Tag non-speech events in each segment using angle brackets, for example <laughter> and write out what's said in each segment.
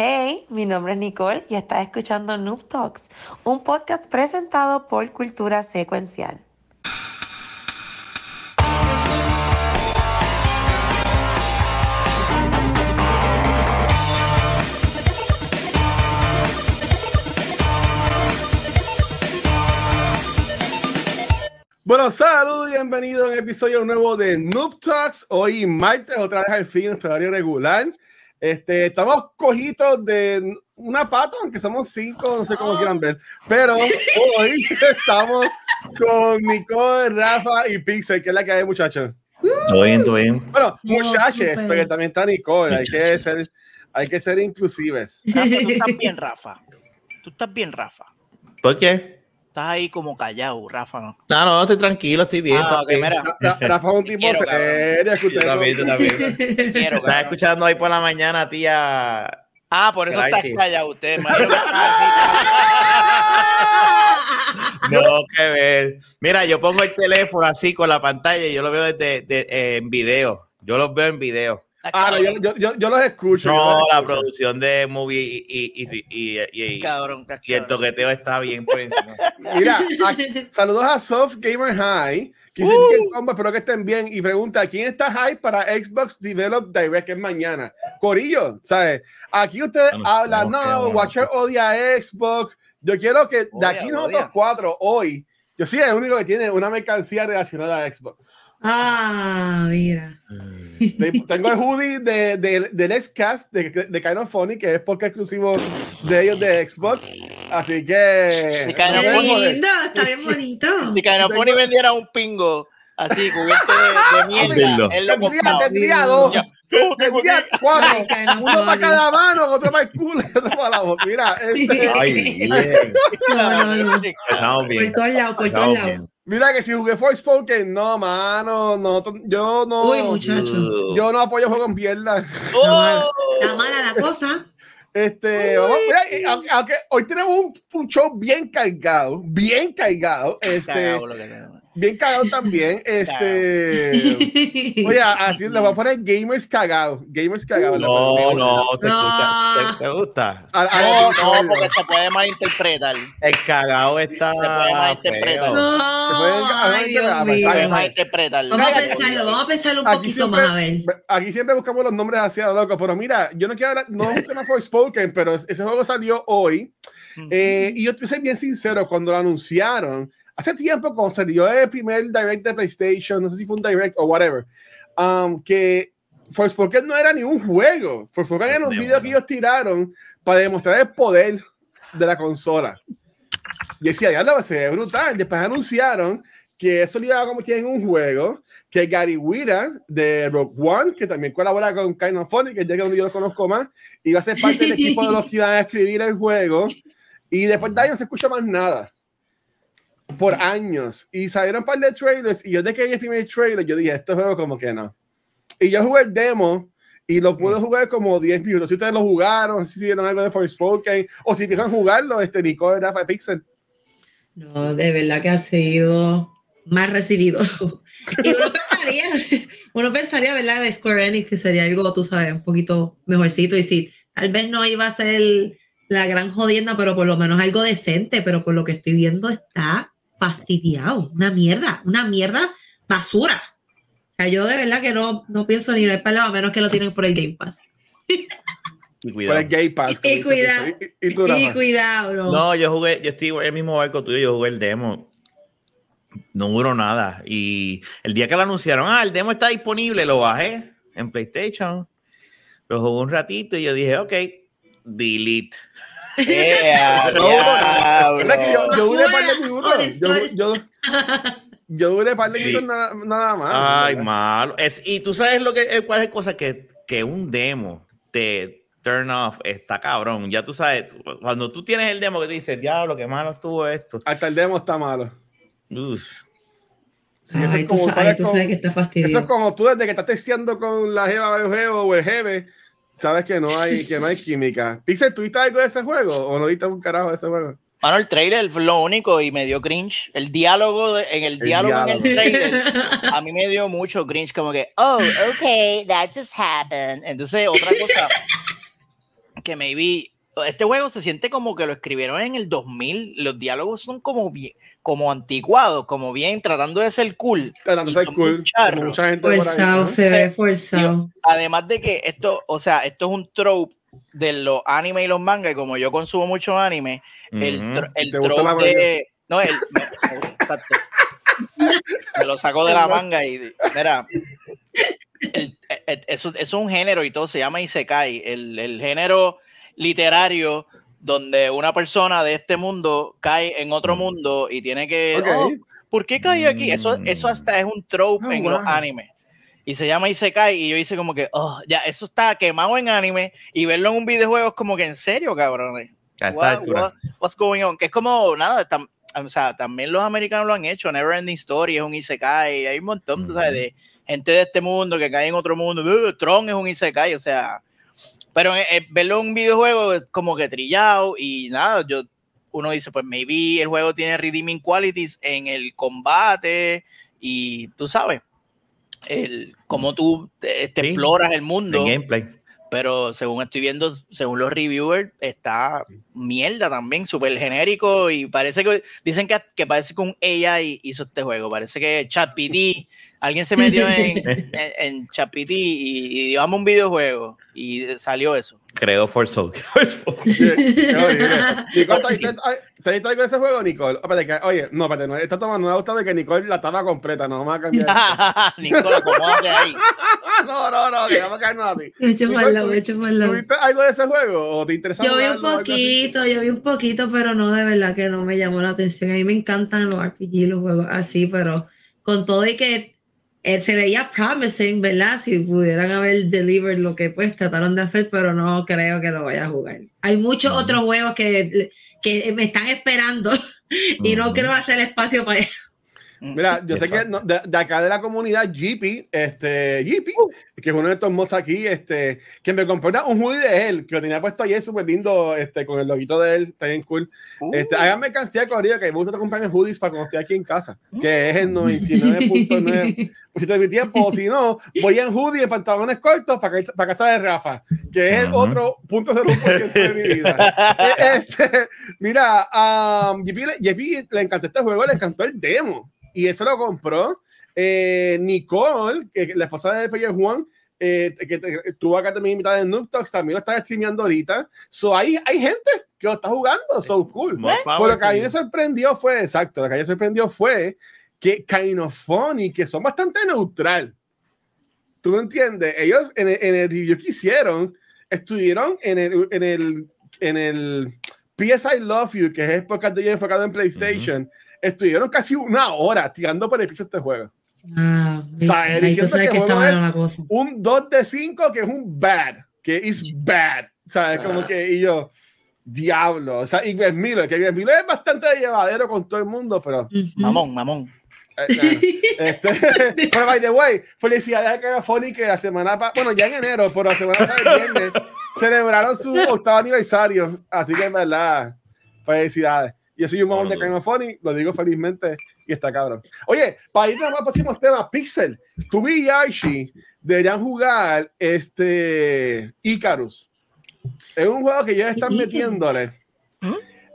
Hey, mi nombre es Nicole y estás escuchando Noob Talks, un podcast presentado por Cultura Secuencial. Bueno, saludos y bienvenidos a un episodio nuevo de Noob Talks. Hoy martes, otra vez al fin, en horario regular. Este, estamos cojitos de una pata, aunque somos cinco, no sé cómo quieran ver. Pero <laughs> hoy estamos con Nicole, Rafa y Pixel, que es la que hay, muchachos. Todo bien, todo bien. Bueno, muchachos, porque también está Nicole. Hay que, ser, hay que ser inclusives. Rafa, tú estás bien, Rafa. Tú estás bien, Rafa. ¿Por qué? Estás ahí como callado, Rafa. ¿no? No, no, estoy tranquilo, estoy bien. Ah, mira. Rafa es un tipo Quiero, serio. que Yo ustedes también, no- yo también. Quiero, Estaba cabrón. escuchando ahí por la mañana, tía. Ah, por eso estás callado usted, <laughs> Mario. No, que ver. Mira, yo pongo el teléfono así con la pantalla y yo lo veo desde de- eh, en video. Yo los veo en video. Ah, no, yo, yo, yo, yo los escucho. yo No, los la escucho. producción de movie y, y, y, y, y- y- Cabrón, y el cabrón. toqueteo está bien por encima. Mira, <laughs> aquí- saludos a Soft Gamer High. Que dice Uh. que combo, espero que estén bien. Y pregunta: ¿quién está high para Xbox Develop Direct que es mañana? Corillo, ¿sabes? Aquí ustedes Bueno, hablan, no, bueno. Watcher odia a Xbox. Yo quiero que de Odia, aquí nosotros odia. cuatro, hoy, yo soy el único que tiene una mercancía relacionada a Xbox. Ah, mira. Te- Tengo el hoodie de, de, del Xcast de, de Kind of Funny, que es porque exclusivo de ellos de Xbox. Así que. De Kind of Funny. lindo, está bien bonito. Si Canafoni vendiera un pingo así, cubierto de, de mierda, él lo Tendría, compraba. tendría dos. Tendría cuatro. Ay, Kind of Uno para Funny. cada mano, otro para el culo <laughs> otro para la boca. Mira, este, Ay, bien. No, no, no. Estamos Por todos lados, por todos lados. Mira que si jugué Forspoken, no, mano, no, yo no. Uy, muchacho. Yo no apoyo juegos en mierda. ¡Oh! Está mala la cosa. Este, vamos, mira, aunque, aunque hoy tenemos un, un show bien cargado, bien cargado, este, Cagado. Bien cagado también, <laughs> este, <laughs> oye, así le voy a poner gamers cagados, gamers cagados. No, no, se No. escucha. ¿Te, te gusta? A- a- No, no, porque se puede malinterpretar. El cagao está. Se puede malinterpretar. No, Se puede malinterpretar. Vamos a pensarlo, vamos a pensarlo un Aquí poquito siempre, más, a ver. aquí siempre buscamos los nombres así a lo loco, pero mira, yo no quiero hablar, no es un tema Forspoken, pero ese juego salió hoy. Eh, y yo te soy bien sincero, cuando lo anunciaron, hace tiempo, cuando salió el primer direct de PlayStation, no sé si fue un direct o whatever, um, que Forspoken no era ni un juego. Forspoken era un video no. que ellos tiraron para demostrar el poder de la consola. Y decía, ya lo se ve brutal. Después anunciaron que eso lo iba a convertir en un juego, que Gary Whitta de Rogue One, que también colabora con Kind of Funny, que es ya que donde yo lo conozco más, iba a ser parte del equipo de los que iban a escribir el juego. Y después de ahí no se escucha más nada. Por años. Y salieron un par de trailers. Y yo de que vi el primer trailer, yo dije, este juego como que no. Y yo jugué el demo. Y lo pude jugar como 10 minutos. Si ustedes lo jugaron, si vieron algo de Forspoken, o si empiezan a jugarlo, este Nicole, Rafa, Pixel. No, de verdad que ha sido más recibido. <laughs> Y uno pensaría, uno pensaría, ¿verdad? De Square Enix que sería algo, tú sabes, un poquito mejorcito. Y sí, tal vez no iba a ser la gran jodienda, pero por lo menos algo decente. Pero por lo que estoy viendo está fastidiado. Una mierda, una mierda basura. O sea, yo de verdad que no, no pienso ni ver para el lado, a menos que lo tienen <laughs> por el Game Pass. Y Por cuidado. el Gay Pass. Y cuidado. Y, cuidado, no. No, yo jugué, yo estoy en el mismo barco tuyo, yo jugué el demo. No duró nada. Y el día que lo anunciaron, ah, el demo está disponible, lo bajé en PlayStation. Lo jugué un ratito y yo dije, ok, delete. Yo, yo duré par de minutos? Yo, yo, yo duré par de Sí. minutos nada, nada más. Ay, ¿verdad? malo. Es, y tú sabes lo que, eh, cuál es la cosa que, que un demo te turn off está cabrón. Ya tú sabes, tú- cuando tú tienes el demo que te dices, diablo, qué malo estuvo esto. Hasta el demo está malo. Uf. Sí, eso Ay, es tú, como, sa- ¿sabes tú sabes que está Eso es como tú desde que estás texteando con la jeva o el jevo o el jeve, sabes que no hay, que no hay química. <laughs> Pixel, ¿tuviste algo de ese juego o no viste un carajo de ese juego? Mano, el trailer fue lo único y me dio cringe. El diálogo, de- en el, diálogo, en el trailer, <laughs> a mí me dio mucho cringe, como que, oh, okay, that just happened. Entonces, otra cosa <laughs> que maybe este juego se siente como que lo escribieron en el 2000. Los diálogos son como bien, como anticuados, como bien tratando de ser cool. Tratando de ser cool. Mucha gente forzado, se ve forzado. además de que esto, o sea, esto es un trope de los anime y los mangas, y como yo consumo mucho anime, el, el trope de. No, el. me lo saco de la manga y. Mira. eso, es un género y todo se llama Isekai. El, el género literario donde una persona de este mundo cae en otro mm. mundo y tiene que. Oh, ¿Por qué cae aquí? Eso, eso hasta es un trope oh, en los animes. Y se llama Isekai. Y yo hice como que, oh, ya, eso está quemado en anime. Y verlo en un videojuego es como que en serio, cabrón. what's going on? Que es como, nada, o sea, también los americanos lo han hecho. Never Ending Story es un Isekai. Hay un montón, ¿sabes? De gente de este mundo que cae en otro mundo. Uh, Tron es un Isekai, o sea pero eh, eh, verlo en un videojuego es como que trillado y nada, yo, uno dice, pues maybe el juego tiene redeeming qualities en el combate y tú sabes, el, cómo tú te, exploras el mundo. gameplay. Pero según estoy viendo, según los reviewers, está mierda también, súper genérico y parece que dicen que, que parece que un AI hizo este juego. Parece que ChatPT Alguien se metió <laughs> en, en, Chapiti y, y un videojuego y salió eso. Creo Forza. <laughs> ¿Te has algo de ese juego, Nicole? oye, no, espérate, no, esta toma no me ha gustado de que Nicole la estaba completa, no vamos a cambiar. <laughs> Nicole, acomódate ahí. no, no, no, que vamos a caernos así. He hecho mal, me he hecho mal. ¿Tuviste algo de ese juego o te interesaba? Yo vi un poquito, yo vi un poquito, pero no, de verdad que no me llamó la atención. A mí me encantan los RPG, los juegos así, pero con todo y que eh, se veía promising, ¿verdad? Si pudieran haber delivered lo que pues trataron de hacer, pero no creo que lo vaya a jugar. Hay muchos otros juegos que, que me están esperando <laughs> y no quiero hacer espacio para eso. Mira, yo sé que de, acá de la comunidad GP, este, GP, uh. que es uno de estos mods aquí, este, que me compró un hoodie de él, que lo tenía puesto ayer súper lindo, este, con el loguito de él, está bien cool. Uh. Este, háganme cansía corrida, que me gusta comprar hoodies para cuando estoy aquí en casa, que es el 99.9% de mi tiempo, o si no, voy en hoodie, en pantalones cortos para, para casa de Rafa, que es el otro punto de mi vida. <laughs> Este, mira, um, GP, GP le encantó este juego, le encantó el demo y eso lo compró eh, Nicole, que la esposa de Peter Juan, eh, que estuvo acá también invitada en Noob también lo está streameando ahorita. So, hay, hay gente que lo está jugando, so cool. Pero lo que a mí me sorprendió fue, exacto, lo que a mí me sorprendió fue que Kainofony, que son bastante neutral. ¿Tú me entiendes? Ellos en el, en el review que hicieron, estuvieron en el, en el, en el PS I Love You, que es el podcast de enfocado en PlayStation estuvieron casi una hora tirando por el piso este juego. Ah, o sea, diciendo que, que es un 2 de 5 que es un bad, que es bad. ¿Sabes? Como que, y yo, diablo. O sea, y Greg Miller, que Greg Miller es bastante llevadero con todo el mundo, pero. Mamón, mamón. Eh, <laughs> este, <laughs> pero by the way, felicidades a Carafoni que la semana bueno, ya en enero, pero la semana pasada viernes celebraron su octavo aniversario. Así que en verdad, felicidades. Yo soy un mamón de Kind lo digo felizmente y está cabrón. Oye, para ir a los próximos temas, Pixel, tú y Archie deberían jugar este Icarus. Es un juego que ya están metiéndole. ¿Mm?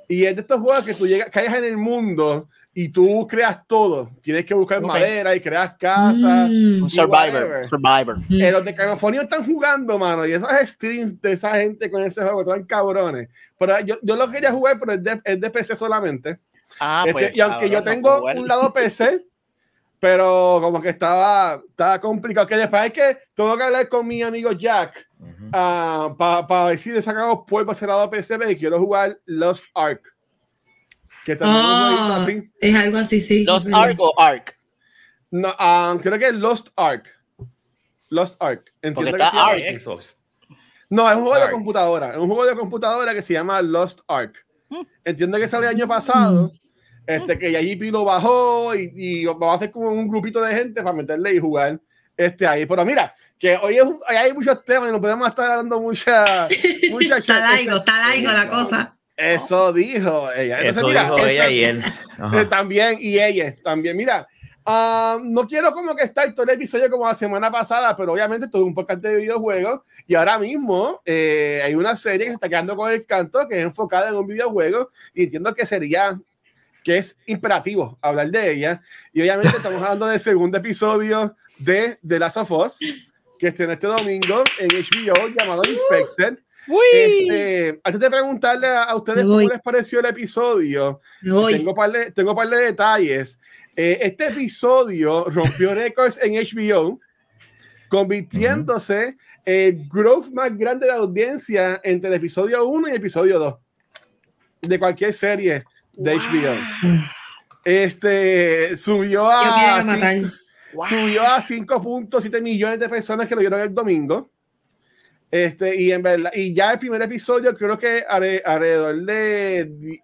Y es de estos juegos que tú llegas, caes en el mundo y tú creas todo. Tienes que buscar madera y creas casas. Mm. Survivor. Survivor. Mm. los de Canofonio están jugando, mano. Y esos streams de esa gente con ese juego están cabrones. Pero yo, yo lo quería jugar, pero es de, es de PC solamente. Ah, este, pues, y aunque yo tengo un lado PC, <laughs> pero como que estaba, estaba complicado. Que después hay que, tengo que hablar con mi amigo Jack ah, para pa ver si le sacamos polvo a ese lado PC y quiero jugar Lost Ark. Que también oh, así. Es algo así, sí. Lost Ark o Ark. No, um, creo que es Lost Ark. Lost Ark. Entiendo que está Ark. Xbox. No, es un juego de computadora. Es un juego de computadora que se llama Lost Ark. Hmm. Entiendo que salió el año pasado. Este, que JP lo bajó y, y, vamos a hacer como un grupito de gente para meterle y jugar este ahí. Pero mira, que hoy es, hay muchos temas y no podemos estar hablando mucha. <laughs> mucha está laigo, está laigo la cosa. Eso dijo ella. Eso dijo ella y él. <laughs> También, y ella también. Mira, Ah, no quiero como que estar todo el episodio como la semana pasada, pero obviamente todo un podcast de videojuegos y ahora mismo eh, hay una serie que se está quedando con el canto que es enfocada en un videojuego y entiendo que sería que es imperativo hablar de ella y obviamente estamos <laughs> hablando del segundo episodio de The Last of Us que estrena este domingo en HBO llamado Infected. Este, antes de preguntarle a, ustedes cómo les pareció el episodio, tengo un par de, tengo par de detalles. Eh, este episodio rompió <laughs> récords en HBO, convirtiéndose en el growth más grande de audiencia entre el episodio 1 y el episodio 2 de cualquier serie de HBO. <sighs> Este subió a, subió a 5.7 millones de personas que lo vieron el domingo. Este, y en verdad, y ya el primer episodio creo que alrededor de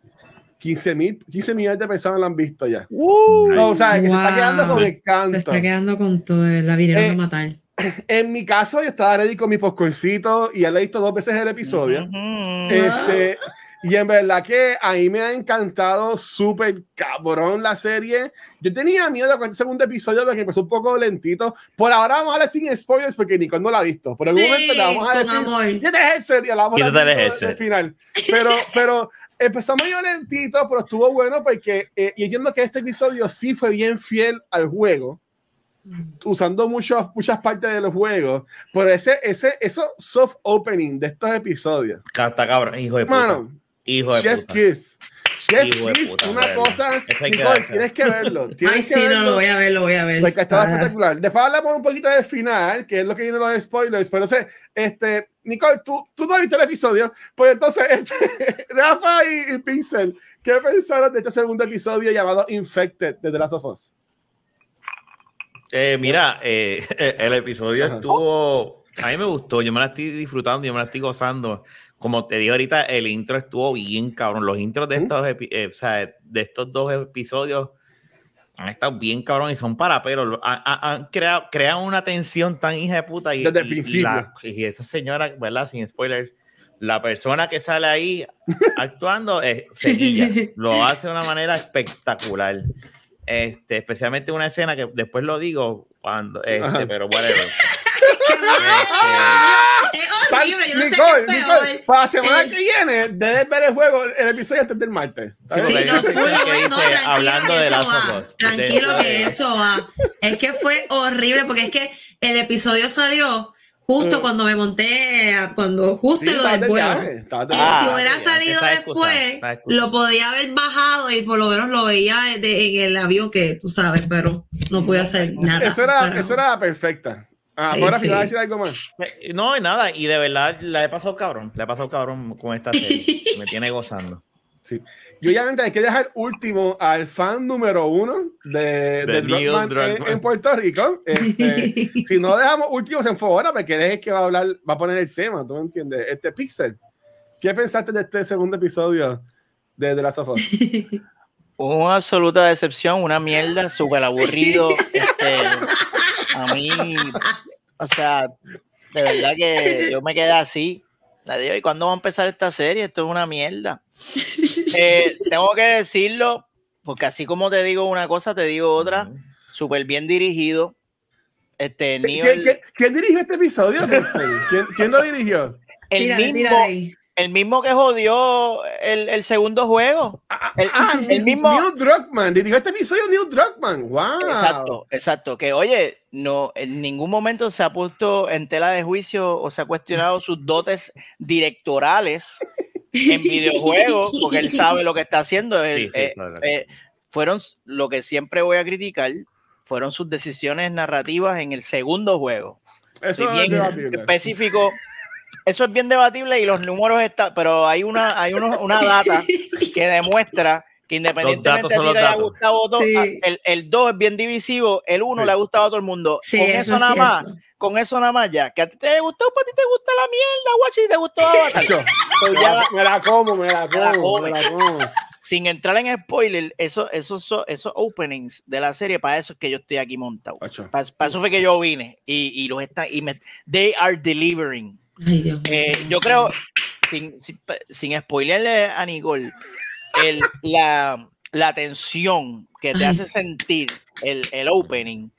15, mil, 15 millones de personas lo han visto ya. o sea, que se está quedando con el canto. Se está quedando con todo, la vinieron eh, a matar. <laughs> En mi caso, yo estaba ready con mi popcorncito y he visto dos veces el episodio. Este, y en verdad que a mí me ha encantado súper cabrón la serie. Yo tenía miedo con el segundo episodio porque empezó un poco lentito. Por ahora vamos a hablar sin spoilers porque Nicole no la ha visto. Por algún momento la vamos a decir. Amor. Ya te dejé serie, la vamos a decir final. Pero, <laughs> pero empezó medio lentito, pero estuvo bueno porque, eh, y entiendo que este episodio sí fue bien fiel al juego usando muchos, muchas partes de los juegos, pero ese, ese, eso soft opening de estos episodios. Está cabrón, hijo de puta. Hijo de Chef Kiss. Chef Kiss, una cosa. Nicole, tienes que verlo. <laughs> Tienes Ay, que sí, verlo, no, lo voy a ver, lo voy a ver. Porque estaba espectacular. Después hablamos un poquito del final, que es lo que viene los spoilers. Pero, sé, este, Nicole, tú, tú no has visto el episodio. Pues entonces, <laughs> este, Rafa y, y Pixel, ¿qué pensaron de este segundo episodio llamado Infected de The Last of Us? Eh, mira, eh, <laughs> el episodio estuvo. A mí me gustó, yo me la estoy disfrutando, yo me la estoy gozando como te digo ahorita, el intro estuvo bien cabrón. Los intros de estos, eh, o sea, de estos dos episodios han estado bien cabrón y son para pero han, creado, creado una tensión tan hija de puta. Y, Desde el principio. Y, esa señora, ¿verdad? Sin spoilers, la persona que sale ahí <laughs> actuando es. Lo hace de una manera espectacular. Este, especialmente una escena que después lo digo cuando, este, pero whatever. <laughs> es horrible, yo no Nicole, sé Nicole, para la semana que viene, debes ver el juego, el episodio antes del martes. Sí, sí no, full, no, tranquilo que eso va. Tranquilo que eso va. Es que fue horrible porque es que el episodio salió justo mm. cuando me monté, cuando justo sí, lo del juego. Eh, si hubiera salido después, lo podía haber bajado y por lo menos lo veía en el avión que tú sabes, pero no pude hacer nada. Eso era, eso era perfecta. Ah, ahora sí. a decir algo más. No, nada, y de verdad la he pasado cabrón. La he pasado cabrón con esta serie. <laughs> Me tiene gozando. Sí. Y obviamente hay que dejar último al fan número uno de, de, en, en, Puerto Rico. Este, <laughs> si no dejamos últimos en favor, porque él es el que va a hablar, va a poner el tema, ¿tú me entiendes? Este Pixel, ¿qué pensaste de este segundo episodio de The Last of Us? <laughs> Una absoluta decepción, una mierda, súper aburrido. Este, a mí o sea, de verdad que yo me quedé así. ¿y cuándo va a empezar esta serie? Esto es una mierda. Eh, tengo que decirlo, porque así como te digo una cosa, te digo otra. Súper bien dirigido. Este, ¿Quién, dirigió este episodio? ¿Quién, ¿Quién, lo dirigió? El mismo, el mismo que jodió el, el segundo juego. Ah, el, ah, el, mismo. Neil Druckmann, dirigió este episodio Neil Druckmann. Wow. Exacto, exacto. Que oye, no, en ningún momento se ha puesto en tela de juicio o se ha cuestionado sus dotes directorales en videojuegos, porque él sabe lo que está haciendo. Eh, eh, fueron lo que siempre voy a criticar, fueron sus decisiones narrativas en el segundo juego. Eso es bien específico eso es bien debatible y los números están, pero hay una, hay una data <laughs> que demuestra que independientemente de ti te haya gustado todo, el, el 2 es bien divisivo, el 1 le ha gustado a todo el mundo. con eso, nada más, con eso nada más ya. Que a ti te gustó, pues a ti te gusta la mierda, guachi, te gustó Avatar. pues ya, me la como, me la como, me la como. Sin entrar en spoiler, eso, esos, esos openings de la serie, para eso es que yo estoy aquí montado. Para, eso fue que yo vine y, y los está, y me, they are delivering. Eh, yo creo, sin, sin, sin, spoilerle a Nicole, el, la, la tensión que te hace sentir el, el opening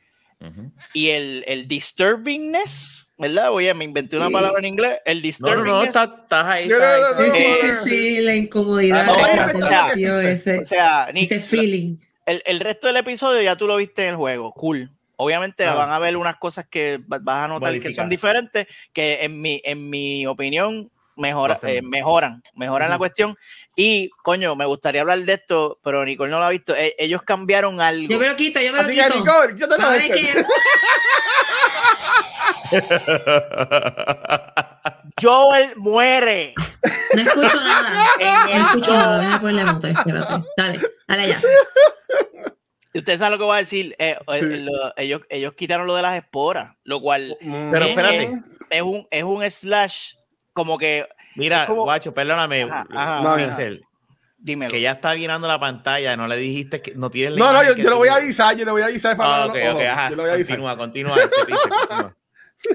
Ujú. y el, el disturbingness, ¿verdad? Oye, me inventé una palabra en inglés. El No, no, disturbingness. no, estás, estás ahí. No, estás no, ahí. no, Sí, sí, no, sí, no. sí, la incomodidad, Ah, esa no, tensión, ese, O sea, ni- ese feeling. el, el resto del episodio ya tú lo viste en el juego. Cool. Obviamente Ah. van a haber unas cosas que va- vas a notar que Modificar. son diferentes, que en mi, en mi opinión mejora, Lo eh, mejoran, mejoran la Ujú. cuestión. Y, coño, me gustaría hablar de esto, pero Nicole no lo ha visto. E- ellos cambiaron algo. Yo me lo quito, yo me lo Así que, quito. Nicole, yo te lo a es que <laughs> Joel muere. no escucho nada. <laughs> No escucho nada. Déjame ponerle mute, espérate. Dale, dale ya. Y ustedes saben lo que voy a decir. eh, eh, Sí. lo- ellos, ellos quitaron lo de las esporas, lo cual Pero Eh, espérate. es un, es un slash como que. Mira, Es como- guacho, perdóname. Ajá, ajá, No, Dímelo. que ya está mirando la pantalla, no le dijiste que no tienes la No, no, yo, yo lo voy a avisar, yo le voy a avisar para Ah, ok, ok, ajá. Yo lo voy a avisar. Continúa, continúa. este, Pincel, continúa.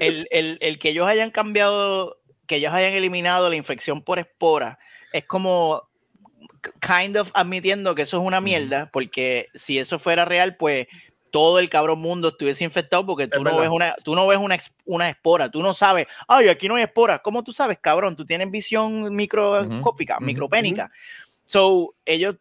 el, el, el que ellos hayan cambiado, que ellos hayan eliminado la infección por espora, es como kind of admitiendo que eso es una mierda, porque si eso fuera real, pues todo el cabrón mundo estuviese infectado porque tú Es no verdad. ves una, tú no ves una, ex- una espora, tú no sabes, ay, aquí no hay espora. ¿Cómo tú sabes, cabrón? Tú tienes visión microscópica, micropénica. So, ellos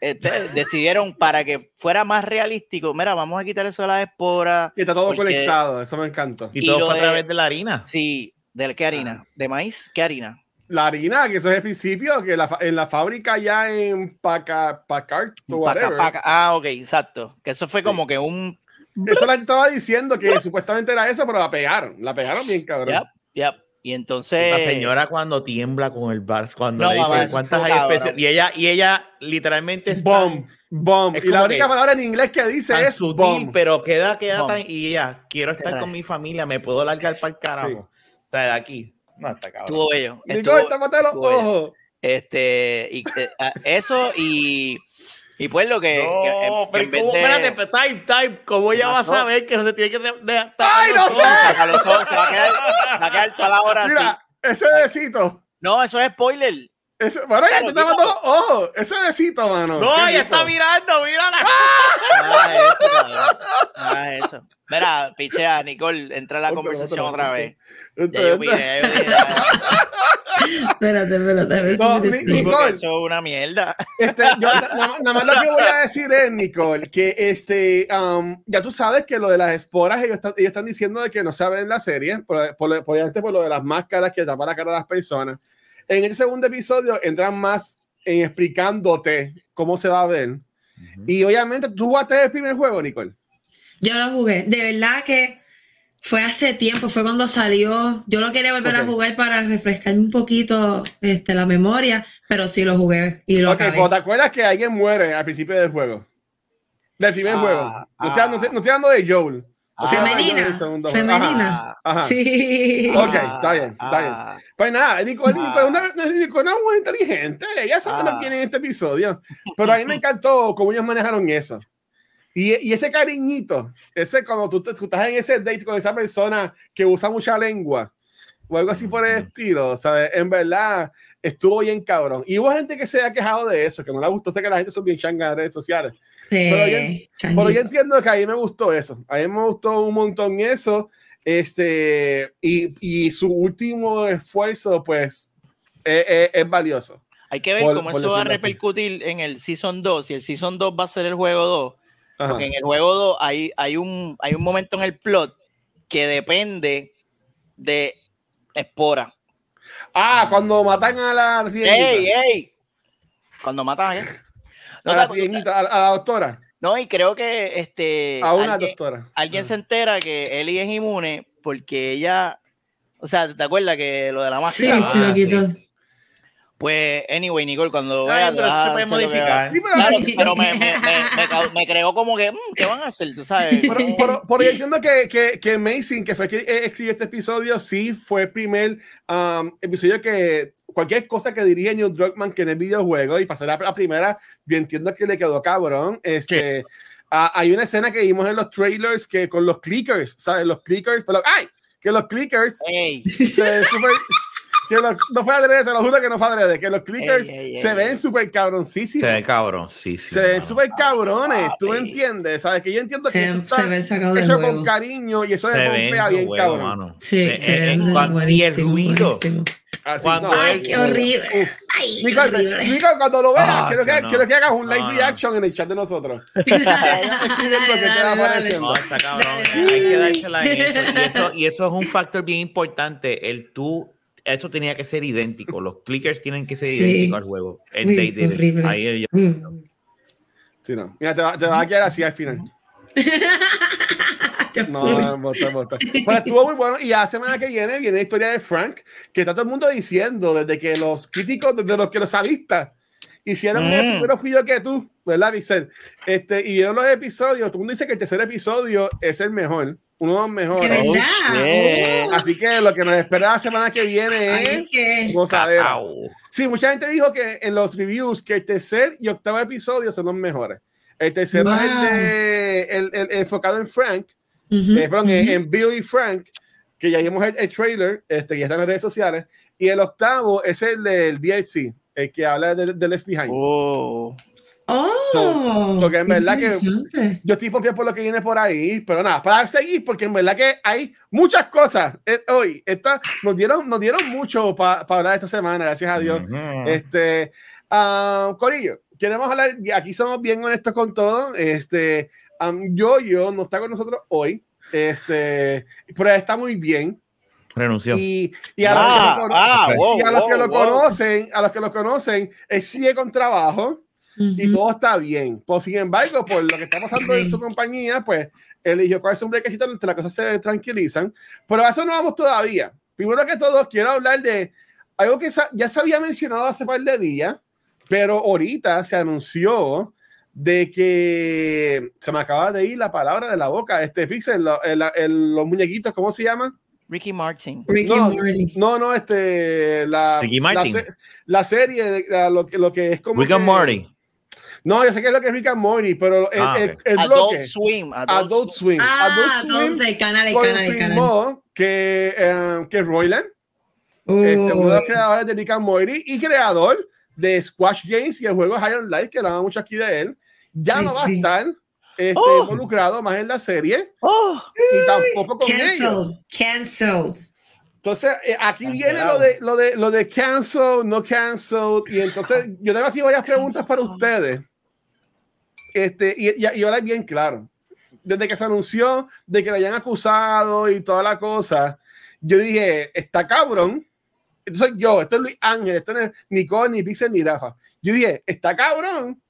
este, decidieron para que fuera más realístico, mira, vamos a quitar eso de las esporas. Y está todo Porque- conectado, eso me encanta. Y, Y todo fue a través de la harina. Sí, ¿de qué harina? ¿De maíz? ¿Qué harina? La harina, que eso es el principio, que la fa- en la fábrica ya en Paca, Pacart, o Paca, paca. Ah, ok, exacto. Que eso fue Sí. como que un. Eso la gente estaba diciendo que <laughs> supuestamente era eso, pero la pegaron. La pegaron bien, cabrón. Yep, yep. Y entonces. La señora cuando tiembla con el bar, cuando No, le mamá, dice cuántas hay especies. Y ella, y ella literalmente está Bomb, bomb. Es Y la única palabra en inglés que dice tan es sutil, bomb. pero queda, queda Bomb. tan. Y ella, quiero estar con mi familia, me puedo largar para el carajo. Sí. O sea, de aquí. No, está cabrón. Estuvo bello. Nicole, Estuvo- tápate los estuvo bello. ojos. Este. Y, eh, ah, eso y. Y pues lo que. que en- No, pero vez ¿cómo? de- espérate, pero time, time. ¿Cómo ella va a No. saber que no se tiene que de, de- ¡Ay, no sé! Saca los ojos, se va a quedar, va a quedar toda la hora así. Mira, ese besito. No, eso es spoiler. Ese, bueno, ya te Claro, tapando los ojos. Ese besito, mano. No, ella está mirando, mírala. No hagas eso, cabrón. No hagas eso. Mira, pichea, Nicole, entra a la conversación otra vez. Espérate, espérate. A No. Nicole. Eso es una mierda. Este, yo, na- na- nada más lo que voy a decir es, Nicole, que este, um, ya tú sabes que lo de las esporas, ellos están, ellos están diciendo de que no saben en la serie, por, por, por, obviamente por lo de las máscaras que tapan la cara de las personas. En el segundo episodio entran más en explicándote cómo se va a ver. Y obviamente, ¿tú jugaste el primer juego, Nicole? Yo lo jugué. De verdad que fue hace tiempo, fue cuando salió. Yo lo quería volver Ok. a jugar para refrescarme un poquito este, la memoria, pero sí lo jugué y lo Ok, acabé. pues, ¿te acuerdas que alguien muere al principio del juego? Del primer Ah, juego. No, estoy, ah. no estoy- no estoy hablando de Joel. Estoy hablando de Joel en Femenina, el segundo juego. Ajá, femenina. ajá. Sí. Ok, está bien, está bien. Ah, Pues nada, Nicole, Ah. Nicole, una, una- Nicole es una mujer inteligente. Ella sabe Ah. lo que tiene en este episodio. Pero a mí me <laughs> encantó cómo ellos manejaron eso. Y, y ese cariñito, ese cuando tú, te- tú estás en ese date con esa persona que usa mucha lengua o algo así por el estilo, ¿sabes? En verdad, estuvo bien cabrón. Y hubo gente que se ha quejado de eso, que no le gustó, sé que la gente son bien changas en redes sociales. Sí, Pero yo-. Pero yo entiendo que a mí me gustó eso. A mí me gustó un montón eso. Este, y, y su último esfuerzo, pues, es, es- es valioso. Hay que ver Por- cómo por eso va a decirlo así. repercutir en el Season 2. Si el Season 2 va a ser el juego 2. Ajá. Porque en el juego 2 hay, hay, un, hay un momento en el plot que depende de Espora. Ah, cuando matan a la ¡Ey, rienita. ey! Cuando matan a No, a la, rienita, a, a la doctora. no, y creo que este. A una alguien- doctora. alguien Ajá. se entera que Ellie es inmune porque ella, o sea, ¿te acuerdas que lo de la Sí, máscara? se lo quitó. Pues, anyway, Nicole, cuando lo Ay, veas, pero se a puede modificar. Sí, pero- Claro, pero me, me, me, me cau- me creó como que, mm, ¿qué van a hacer? Tú sabes. <laughs> Pero, pero- <laughs> pero yo entiendo que, que, que Amazing, que fue que eh, escribió este episodio, sí fue el primer um, episodio que cualquier cosa que dirige Neil Druckmann que en el videojuego y pasar la, la primera, yo entiendo que le quedó cabrón. Este, ah, hay una escena que vimos en los trailers que con los clickers, ¿sabes? Los clickers, pero ¡ay! Que los clickers Ey, se super, que los, no fue adrede, te lo juro que no fue adrede, que los clickers Ey, ey, se ey, ven súper cabroncísimos. Se ve cabrón, sí, sí. Se ven súper cabrones, tú me entiendes, ¿sabes? Que yo entiendo que Se, eso se ven hecho juego. con cariño y eso Se ven bombea bien huevo, cabrón. mano. Sí, Eh, se eh, ven cuan- y el ruido. buenísimo. Así, Cuando no, Ay, él- qué horrible. Uf. Ay, qué Nico, horrible. Nico, cuando lo veas, Ah, quiero, que, no. quiero que hagas un live no. reaction en el chat de nosotros. Dale, escribiendo que te va dale, dale. apareciendo. No, está cabrón. Dale, dale. Hay que dársela en eso. Y, eso. y eso es un factor bien importante. El tú, eso tenía que ser idéntico. Los clickers tienen que ser Sí. idénticos al juego. El Uy, they did it. horrible. Ahí ellos- Mm. Sí, no. Mira, te, va- te vas a quedar así al final. <laughs> No, bota, bota. Bueno, estuvo muy bueno. Y la semana que viene viene la historia de Frank, que está todo el mundo diciendo, desde que los críticos, desde los que los avistas hicieron el Mm. primero fui yo que tú, ¿verdad, Vicel? Este, y vieron los episodios. Todo el mundo dice que el tercer episodio es el mejor, uno de los ¿De mejores. verdad? shit. Oh. Así que lo que nos espera la semana que viene Ay, es gozadera. Cacao. Sí, mucha gente dijo que en los reviews que el tercer y octavo episodio son los mejores. El tercero es el, Wow. de, el, el- el enfocado en Frank, Ujú, eh, perdón, en- ujú. en Bill y Frank, que ya vimos el, el trailer, este, ya está en las redes sociales. Y el octavo es el del DLC, el que habla de, de Left Behind. Oh. Oh, So, porque en verdad que-. Yo estoy pompeado por lo que viene por ahí, pero nada, para seguir, porque en verdad que hay muchas cosas eh, hoy. Esta, nos, dieron, nos dieron mucho para hablar esta semana, gracias a Dios. Este, ah, Corillo, queremos hablar, y aquí somos bien honestos con todo. Este, am, yo, yo no está con nosotros hoy, este, pero está muy bien. Renunció. Y, y a los que Ah, lo, cono- ah, wow, y a los wow, que lo wow. conocen, a los que lo conocen, él sigue con trabajo y Ujú. todo está bien. Pues, sin embargo, por lo que está pasando en su compañía, pues él eligió cogerse un brequecito entre las cosas se tranquilizan. Pero a eso no vamos todavía. Primero que todo, quiero hablar de algo que ya se había mencionado hace par de días, pero ahorita se anunció de que se me acaba de ir la palabra de la boca. Este Pixel, lo- el- el- los muñequitos, ¿cómo se llaman? Ricky Martin. Ricky No, Morty. No, no, este, la, Ricky la, Martin. se- la serie, de- la- lo, que, lo que es como. Rick and que- Morty. No, yo sé que es lo que es Rick and Morty, pero el, Ah, el- ok. el Adult bloque. Swim. Adult, Adult Swim. Swim. Ah, Adult Swim entonces el canal, el canal, el canal. confirmó que, eh, que Royland, Oh, este, uno de los creadores de Rick and Morty y creador de Squash Games y el juego High on Life, que hablaba mucho aquí de él, ya Ay, no va a sí. estar este, Oh. involucrado más en la serie Oh, y tampoco con ellos. Cancelled, cancelled. Entonces, eh, aquí viene Cancelado. lo de, lo de, lo de cancel, no cancel. Y entonces, yo tengo aquí varias preguntas para ustedes. Este, y, y, y ahora es bien claro. Desde que se anunció de que le hayan acusado y toda la cosa, yo dije, está cabrón. Entonces yo, esto es Luis Ángel, esto no es Nicole, ni Pixel, ni Rafa. Yo dije, está cabrón,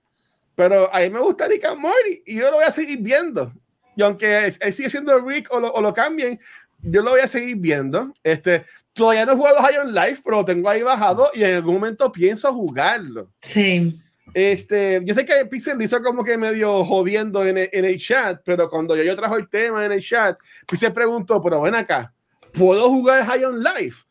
pero a mí me gusta Rick and Morty y yo lo voy a seguir viendo. Y aunque él sigue siendo Rick o lo, o lo cambien, yo lo voy a seguir viendo. Este, todavía no he jugado High on Life, pero lo tengo ahí bajado y en algún momento pienso jugarlo. Sí. Este, yo sé que Pixel hizo como que medio jodiendo en el, en el chat, pero cuando yo, yo trajo el tema en el chat, Pixel preguntó, pero ven acá, ¿puedo jugar High on Life?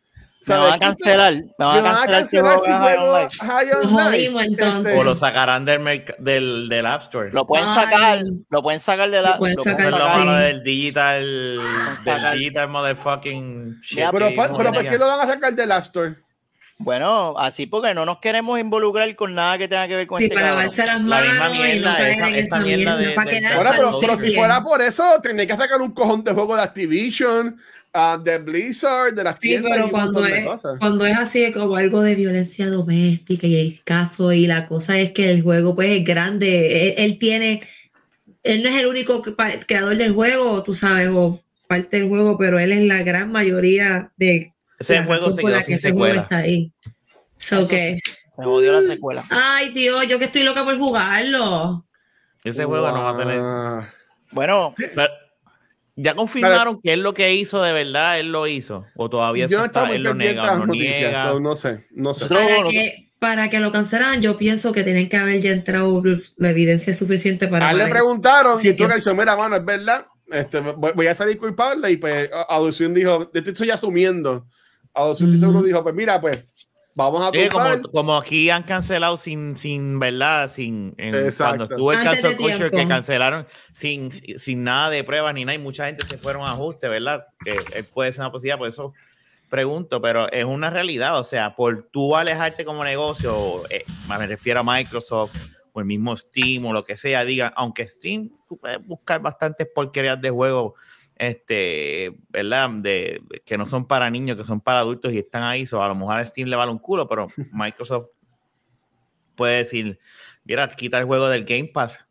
me van a cancelar. Me van a cancelar si juego si High on Life. High on Nos Life. jodimos, entonces. Este, O lo sacarán del, del, del App Store. Lo pueden Ay. sacar. Lo pueden sacar de la. Lo pueden lo sacar, del digital, del digital motherfucking shit. Ya, pero, pero. ¿por qué lo van a sacar del App Store? Bueno, así porque no nos queremos involucrar con nada que tenga que ver con Sí, este para lavarse las La misma manos y no mierda, caer esa- en esa esa mierda mierda. de- para que de- nada Ahora, pero, pero si fuera por eso, tendría que sacar un cojón de juego de Activision, ah, de Blizzard, de las Sí, pero cuando de es, cosas. cuando es así como algo de violencia doméstica y el caso y la cosa es que el juego pues es grande, él, él tiene, él no es el único creador del juego, tú sabes, o parte del juego, pero él es la gran mayoría de Ese la juego razón se por quedó la que sin ese juego secuela. está ahí. So Eso- que, Me odio la secuela. ay Dios, yo que estoy loca por jugarlo. Ese juego no va a tener. Bueno, Pero, ¿Ya confirmaron que él lo que hizo de verdad, él lo hizo? ¿O todavía Yo eso no está, muy él lo no noticias, niega? so, no sé, no sé. Para no- que, para que lo cancelaran, yo pienso que tienen que haber ya entrado la evidencia suficiente para A él le preguntaron Sí, y tú que- que dicho, mira, mano, es verdad, este, voy, voy a salir culpable y pues a- Adopción dijo, estoy asumiendo. Ujú. seguro dijo, pues mira, pues vamos a Sí, como, como aquí han cancelado sin, sin verdad, sin en- Exacto. cuando estuvo el Antes caso de Culture que cancelaron sin, sin nada de pruebas ni nada, y mucha gente se fueron a ajuste, ¿verdad? Que él puede ser una posibilidad, por eso. pregunto, pero es una realidad, o sea, por tú alejarte como negocio, eh, me refiero a Microsoft o el mismo Steam o lo que sea, digan, aunque Steam, tú puedes buscar bastantes porquerías de juegos, este, ¿verdad? De, que no son para niños, que son para adultos y están ahí, o a lo mejor a Steam le vale un culo, pero <laughs> Microsoft puede decir, mira, quita el juego del Game Pass,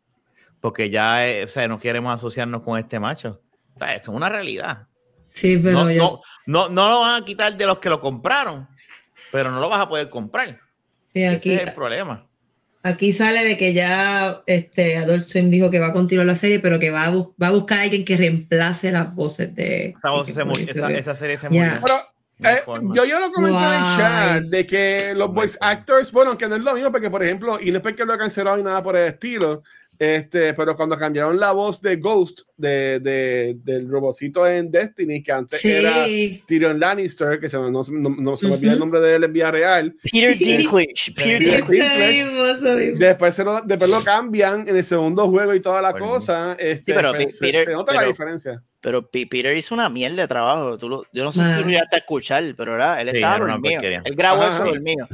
porque ya, eh, o sea, no queremos asociarnos con este macho. O sea, eso es una realidad. Sí, pero no, yo- no, no, no lo van a quitar de los que lo compraron, pero no lo vas a poder comprar. sí, aquí, Ese es el problema. Aquí sale de que ya este, Adult Swim dijo que va a continuar la serie, pero que va a, va a buscar a alguien que reemplace las voces de. Esa, voz se murió- esa, esa serie se Ya. murió. Pero eh, yo, yo lo comenté en el chat de que los voice actors, bueno, que no es lo mismo, porque por ejemplo, y no es porque lo he cancelado ni nada por el estilo, este, pero cuando cambiaron la voz de Ghost, de, de- del robocito en Destiny, que antes era Sí, Tyrion Lannister, que se, no, no- no se me olvida el Ujú. nombre de él en vía real, Peter Dinklage. <laughs> Peter Dinklage. después, se lo, después lo cambian en el segundo juego y toda la Bueno. cosa, este, pero pues, se, Peter- se nota la pero- diferencia. Pero P- Peter hizo una mierda de trabajo. Tú lo- yo no sé si Man. tú llegaste a escuchar, pero era, él Sí, estaba era una dormido. Él grabó Ajá. eso dormido.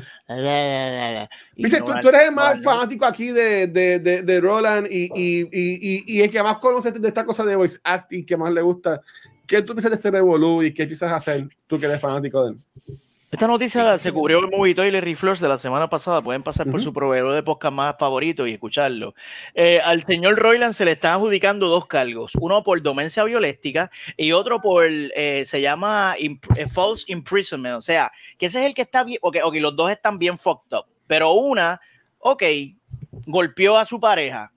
Dice, no tú, tú eres el más fanático aquí de, de, de, de Roland y, y, y, y, y el que más conoce de esta cosa de voice acting que más le gusta. ¿Qué tú piensas de este Revolu y qué piensas hacer tú que eres fanático de él? Esta noticia se cubrió el Movie Toilet Reflush de la semana pasada. Pueden pasar por su proveedor de podcast más favorito y escucharlo. Eh, al señor Royland se le están adjudicando dos cargos: uno por domencia violéstica y otro por, eh, se llama imp- eh, false imprisonment. O sea, que ese es el que está bien. Ok, ok, los dos están bien fucked up. Pero una, ok, golpeó a su pareja.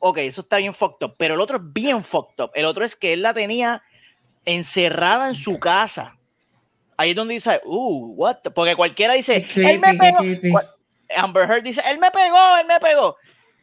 Ok, eso está bien fucked up. Pero el otro es bien fucked up. El otro es que él la tenía encerrada en su casa. Ahí es donde dice, uh, what? the-" Porque cualquiera dice, él me pegó. Amber Heard dice, él me pegó, él me pegó.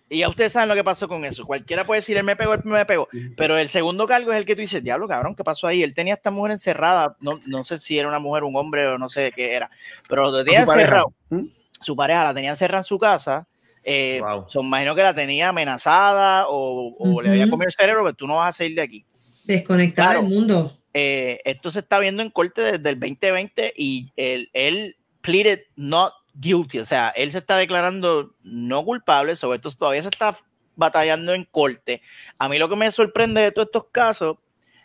Y ya ustedes saben lo que pasó con eso. Cualquiera puede decir, él me pegó, él me pegó. Pero el segundo cargo es el que tú dices, diablo, cabrón, ¿qué pasó ahí? Él tenía a esta mujer encerrada. No, no sé si era una mujer, un hombre o no sé qué era. Pero lo tenía encerrado. ¿Mm? Su pareja la tenía encerrada en su casa. Eh, Wow. so, imagino que la tenía amenazada o, o le había comido el cerebro, pero tú no vas a salir de aquí. Desconectar Claro. el mundo. Eh, esto se está viendo en corte desde el 2020 y él, él pleaded not guilty, o sea, él se está declarando no culpable, sobre esto todavía se está batallando en corte. A mí lo que me sorprende de todos estos casos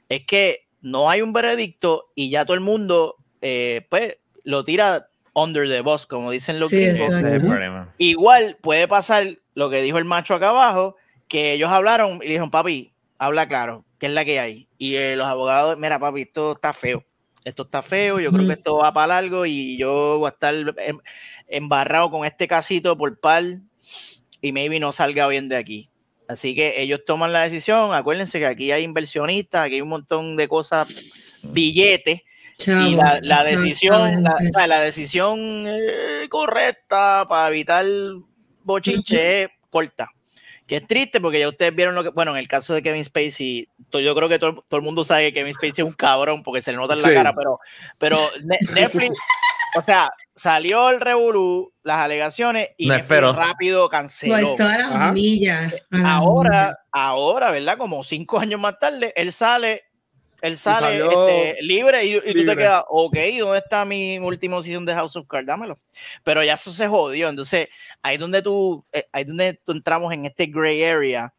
es que no hay un veredicto y ya todo el mundo eh, pues lo tira under the bus, como dicen los Sí. Igual puede pasar lo que dijo el macho acá abajo, que ellos hablaron y dijeron, papi, habla claro, ¿qué es la que hay? Y eh, los abogados, mira, papi, esto está feo. Esto está feo, yo creo que esto va para largo y yo voy a estar em- embarrado con este casito por par y maybe no salga bien de aquí. Así que ellos toman la decisión. Acuérdense que aquí hay inversionistas, aquí hay un montón de cosas, billetes, y la, la decisión, la, decisión eh, correcta para evitar bochinche es corta. Que es triste porque ya ustedes vieron lo que, bueno, en el caso de Kevin Spacey, to- yo creo que todo, todo el mundo sabe que Kevin Spacey es un cabrón porque se le nota en la Sí. cara, pero, pero Ne- <laughs> Netflix, o sea, salió el revolú, las alegaciones y No Netflix espero. rápido canceló. Todas las millas. Ahora, ahora, ¿verdad? Como cinco años más tarde, él sale, él sale este, libre y, y tú te libre. quedas, ok, ¿dónde está mi último season de House of Cards? Dámelo. Pero ya eso se jodió. Entonces, ahí es donde tú, eh, ahí donde tú entramos en este gray area.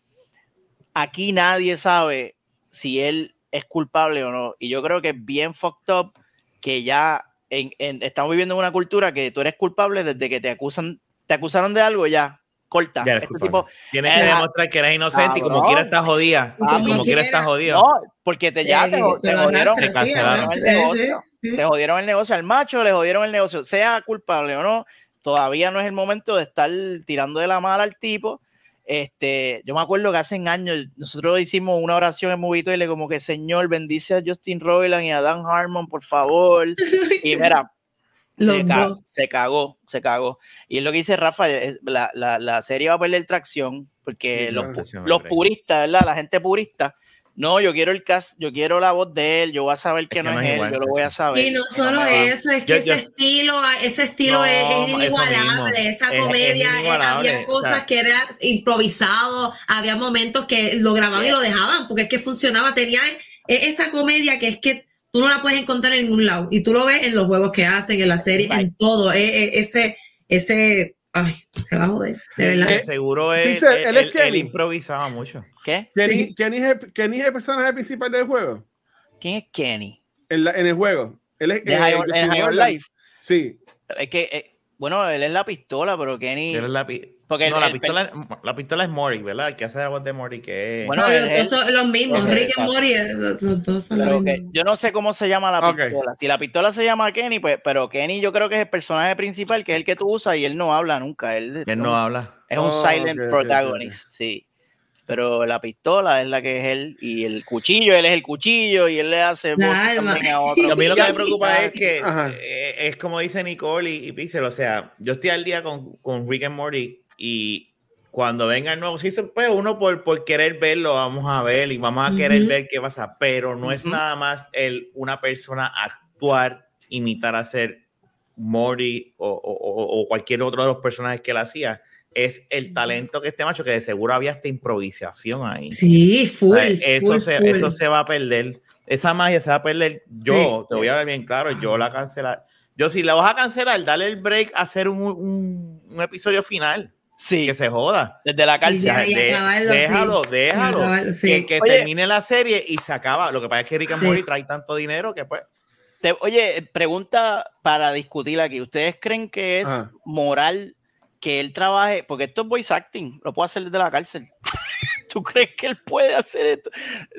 Aquí nadie sabe si él es culpable o no. Y yo creo que es bien fucked up que ya en- en- estamos viviendo en una cultura que tú eres culpable desde que te acusan, te acusaron de algo, ya, corta. Ya Este tipo, Tienes que demostrar que eres inocente y como quiera estás jodida. Y como Como quiera estás jodida. No, porque te, ya te, te lo jodieron, te cancelaron. el sí, negocio. sí. te jodieron el negocio al macho, le jodieron el negocio, sea culpable o no, todavía no es el momento de estar tirando de la mala al tipo. Este, yo me acuerdo que hace años nosotros hicimos una oración en Movito y le como que Señor bendice a Justin Roiland y a Dan Harmon, por favor. <laughs> Y mira, se, ca- se cagó, se cagó. Y es lo que dice Rafa, es- la, la, la serie va a perder tracción porque Sí, los, los puristas, ¿verdad? La gente purista. No, yo quiero el cast, yo quiero la voz de él, yo voy a saber que, que no, no es es él, igual, yo lo voy a saber. Y no solo eso, es que Yo- ese yo- estilo, ese estilo No, es, inigualable, esa Es- es comedia, eh, inigualable, había o cosas sea. que eran improvisado, había momentos que lo grababan y lo dejaban, porque es que funcionaba, tenía e- esa comedia que es que tú no la puedes encontrar en ningún lado. Y tú lo ves en los juegos que hacen, en la serie, en todo. Eh, eh, ese, ese, ay, se va a joder, de verdad. Eh, seguro es, Dice, él es él, él Kenny. improvisaba mucho. ¿Qué? Kenny, Sí. Kenny es el, Kenny es el personaje principal del juego. ¿Quién es Kenny? En, la- en el juego. Él es, De eh, High el on- que en High estuvo- Life. Sí. Es que, eh, bueno, él es la pistola, pero Kenny. Él es la, pi- Porque no, el- la, el- pistola, la pistola es Mori, ¿verdad? El que hace la voz de Mori, que es... Bueno, No, él- los dos son los mismos. Rick y. Morty, eh, los, dos son los mismos. yo no sé cómo se llama la pistola. Si la pistola se llama Kenny, pues, pero Kenny yo creo que es el personaje principal, que es el que tú usas y él no habla nunca. Él, él no habla. es un Oh, silent protagonist, sí. Pero la pistola es la que es él y el cuchillo, él es el cuchillo y él le hace La voces alma. también a otro. A mí lo que me preocupa es que Ajá. eh, es como dice Nicole y, y Pixel, o sea, yo estoy al día con, con Rick and Morty y cuando venga el nuevo season, pues uno por, por querer verlo vamos a ver y vamos a querer ver qué pasa, pero no es nada más el una persona actuar, imitar a ser Morty o, o- o- o cualquier otro de los personajes que él hacía, es el talento que este macho, que de seguro había esta improvisación ahí. Sí, full. O sea, eso, full, se, full. eso se va a perder. Esa magia se va a perder. Yo, Sí. te voy a ver bien claro, yo la cancelar. Yo, si la vas a cancelar, dale el break a hacer un, un- un episodio final. Sí, Que se joda. desde la cárcel. De- acabarlo, sí. déjalo, déjalo. acabarlo, sí. Que, que Oye. termine la serie y se acaba. Lo que pasa es que Rick and Sí. Morty trae tanto dinero que pues. Te- oye, pregunta para discutir aquí. ¿Ustedes creen que es Ajá. moral que él trabaje? Porque esto es voice acting, lo puede hacer desde la cárcel. <laughs> ¿Tú crees que él puede hacer esto?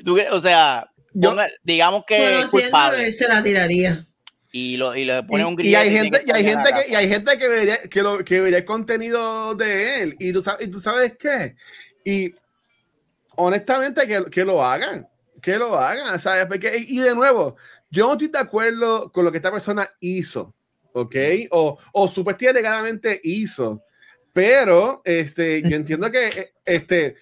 ¿Tú crees? O sea, Yo- ponga- digamos que es culpable él se la tiraría. y, lo, y le pone un Y, y grillete hay gente, y hay gente que, y hay gente que vería, que, lo, que vería el contenido de él. Y tú sabes, y tú sabes qué. Y honestamente, que, que lo hagan. Que lo hagan, ¿sabes? Porque, y de nuevo, yo no estoy de acuerdo con lo que esta persona hizo, ¿ok? O, o supuestamente legalmente hizo. Pero este, <laughs> yo entiendo que eh, este,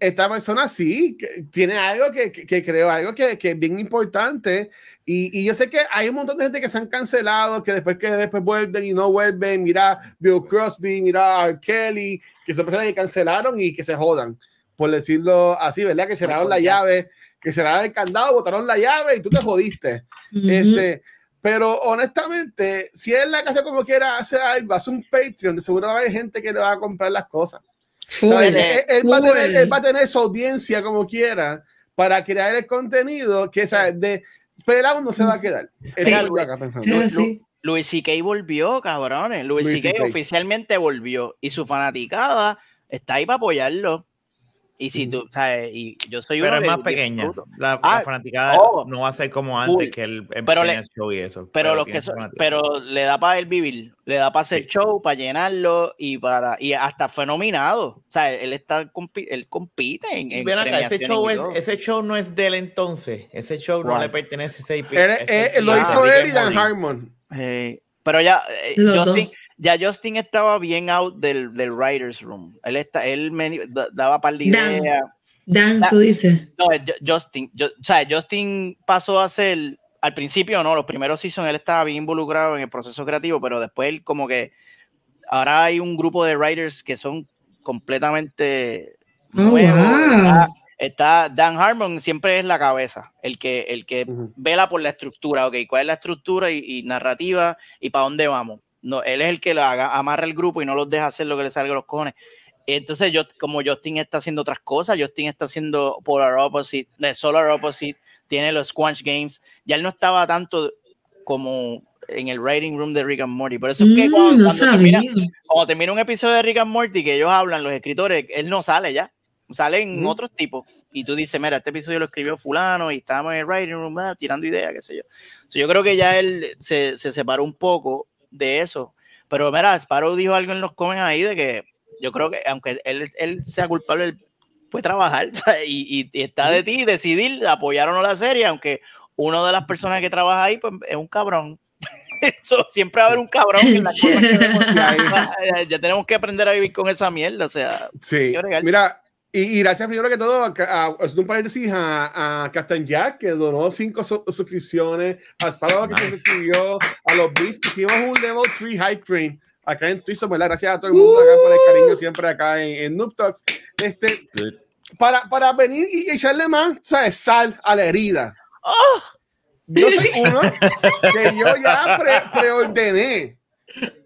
esta persona sí que tiene algo que, que, que creo, algo que, que es bien importante. Y, y yo sé que hay un montón de gente que se han cancelado, que después que después vuelven y no vuelven. Mira Bill Crosby, mira R. Kelly, que son personas que cancelaron y que se jodan, por decirlo así, ¿verdad? Que cerraron la llave, que cerraron el candado, botaron la llave y tú te jodiste. Ujú. Este, pero honestamente, si él la casa como quiera hacer algo, hace un Patreon, de seguro va a haber gente que le va a comprar las cosas. Full. Él, él va a tener, full. él va a tener su audiencia como quiera para crear el contenido que ¿sabes? de pelado no se va a quedar. Sí. es acá. Sí, sí. Luis C.K. volvió, cabrones. Luis. CK. oficialmente volvió y su fanaticada está ahí para apoyarlo. Y si tú, sabes, y yo soy Pero uno es más pequeña. La, la Ah, fanaticada oh, no va a ser como antes que el, el Pero le- show y eso. Pero los tiene que son- pero le da para él vivir, le da para hacer Sí. show, para llenarlo y para y hasta fue nominado. O sea, él está él compite en, en acá, ese show, es, ese show no es de él entonces. Ese show no ¿Cuál? le pertenece a ese Él- ese- él- lo hizo él y Dan. Harmon. Eh, pero ya eh, Los Justin, dos. Ya Justin estaba bien out del, del writers room. Él está, él me da- daba par de Dan. ideas. Dan, Da- tú dices. No, Justin, yo- o sea, Justin pasó a ser, al principio no, los primeros seasons él estaba bien involucrado en el proceso creativo, pero después él como que ahora hay un grupo de writers que son completamente Oh, nuevos. wow. Está, Dan Harmon, siempre es la cabeza, el que, el que Ujú. vela por la estructura, ok, cuál es la estructura y, y narrativa y para dónde vamos. No, él es el que la haga, amarra el grupo y no los deja hacer lo que le salga a los cojones. Entonces, yo, como Justin está haciendo otras cosas, Justin está haciendo Polar Opposite, de Solar Opposite, tiene los Squanch Games, ya él no estaba tanto como en el writing room de Rick and Morty. Por eso es que Mm, cuando, no cuando termina, cuando termina un episodio de Rick and Morty que ellos hablan, los escritores, él no sale ya, salen Ujú. otros tipos. Y tú dices, mira, este episodio lo escribió fulano y estábamos en el writing room ah, tirando ideas, qué sé yo. So, yo creo que ya él se, se separó un poco de eso. Pero mira, Sparrow dijo algo en los comments ahí de que yo creo que aunque él, él sea culpable, él puede trabajar <laughs> y, y- y está de ti decidir apoyar o no la serie, aunque una de las personas que trabaja ahí pues, es un cabrón. <laughs> Eso, siempre va a haber un cabrón en la <laughs> que ya, ya- tenemos que aprender a vivir con esa mierda. O sea, Sí, mira, y, y gracias primero que todo, a, a, a- un paréntesis a, a Captain Jack, que donó cinco su- suscripciones, a Sparrow que se suscribió, a los Beats, hicimos un level 3 hype train acá en Twitch, ¿verdad? Gracias a todo el mundo acá por el cariño siempre acá en, en Noob Talks. Este, para, para venir y echarle más, ¿sabes? Sal a la herida. ¡oh! Yo soy uno que yo ya pre- preordené.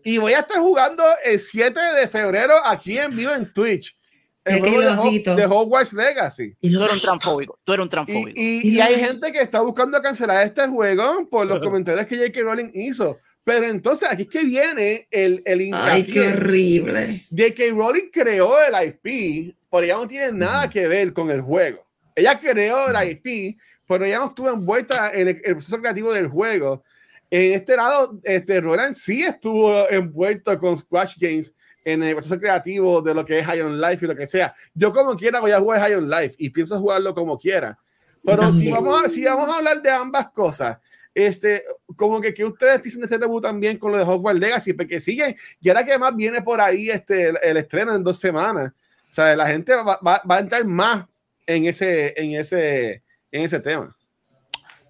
y voy a estar jugando el 7 de febrero aquí en vivo en Twitch. El Y juego de, de Hogwarts Legacy. Y <laughs> Tú eres un transfóbico. Tú eres un Y, transfóbico. y- y hay gente que está buscando cancelar este juego por los comentarios que J.K. Rowling hizo. Pero entonces aquí es que viene el, el Ay, qué horrible. J.K. Rowling creó el IP, pero ella no tiene nada que ver con el juego. Ella creó el IP, pero ella no estuvo envuelta en el, el proceso creativo del juego. En este lado, este, Roland sí estuvo envuelto con Squash Games en el proceso creativo de lo que es High on Life y lo que sea. Yo como quiera voy a jugar High on Life y pienso jugarlo como quiera. Pero si vamos, a, si vamos a hablar de ambas cosas, este, como que, que ustedes piensan de este debut también con lo de Hogwarts Legacy, porque siguen, y ahora que más viene por ahí este, el, el estreno en dos semanas, o sea, la gente va, va- va a entrar más en ese, en ese, en ese tema.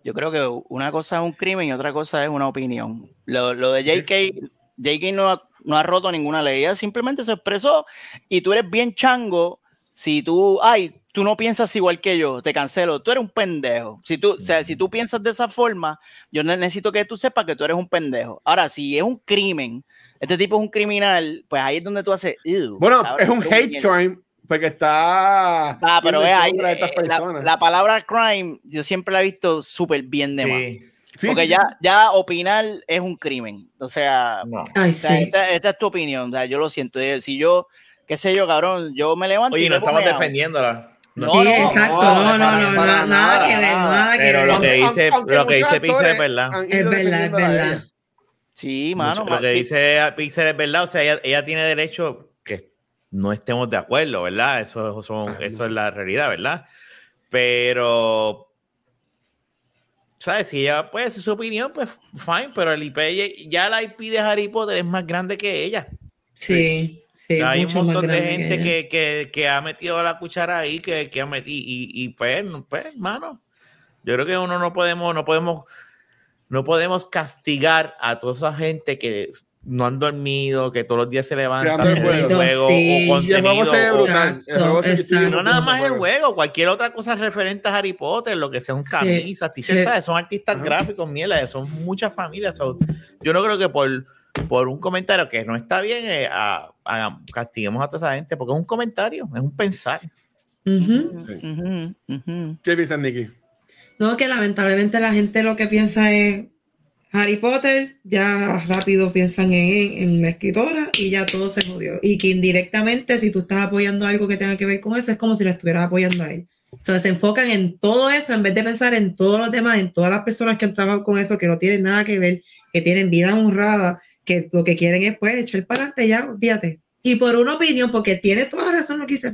Yo creo que una cosa es un crimen y otra cosa es una opinión. Lo, lo de JK, JK no ha, no ha roto ninguna ley, ella simplemente se expresó y tú eres bien chango si tú, ay, tú no piensas igual que yo, te cancelo, tú eres un pendejo. Si tú, o sea, si tú piensas de esa forma, yo ne- necesito que tú sepas que tú eres un pendejo. Ahora, si es un crimen, este tipo es un criminal, pues ahí es donde tú haces, "Ew, Bueno, cabrón, es un tú hate mierda". crime, porque está. Ah, pero es en ahí, eh, la, palabra crime, yo siempre la he visto súper bien de más. Sí. Porque sí, ya, sí. ya opinar es un crimen. O sea, No. Ay, o sea, sí. esta, esta es tu opinión. O sea, yo lo siento. Eh, Si yo, qué sé yo, cabrón, yo me levanto. Oye, y no estamos meao. defendiendo No, Sí, no, exacto. no, No, no, nada que ver, nada. nada que Pero ver. lo que dice, aunque lo que dice Pixel es verdad. Es verdad, es defendiéndola verdad. Sí, mano. Mucho- lo que dice Pixel es verdad, o sea, ella, ella tiene derecho que no estemos de acuerdo, ¿verdad? Eso, son- Ah, eso sí. es la realidad, ¿verdad? Pero, ¿sabes? Si ella puede decir su opinión, pues fine, pero el IP, ya la IP de Harry Potter es más grande que ella. Sí, sí, hay un mucho más montón de gente que, que, que ha metido la cuchara ahí, que, que ha metido, y, y pues, no, pues, hermano, yo creo que uno no podemos, no podemos, no podemos castigar a toda esa gente que no han dormido, que todos los días se levantan el un juego. juego Sí. o Y el juego contenido. se ve brutal. El juego se- Exacto, y no nada más el juego. cualquier otra cosa referente a Harry Potter, lo que sean camisas, t-shirts, sí. ¿sabes? son artistas Ajá. gráficos, mierda, son muchas familias. so, yo no creo que por, por un comentario que no está bien, eh, a- a- castiguemos a toda esa gente, porque es un comentario, es un pensar. Ujú. Ujú, ujú. ¿Qué piensas, Nicky? No, que lamentablemente la gente lo que piensa es Harry Potter, ya rápido piensan en, en la escritora y ya todo se jodió. Y que indirectamente, si tú estás apoyando algo que tenga que ver con eso, es como si la estuvieras apoyando a él. O sea, se enfocan en todo eso en vez de pensar en todos los demás, en todas las personas que han trabajado con eso, que no tienen nada que ver, que tienen vida honrada, que lo que quieren es pues echar para adelante ya, olvídate. Y por una opinión, porque tiene toda razón lo que dice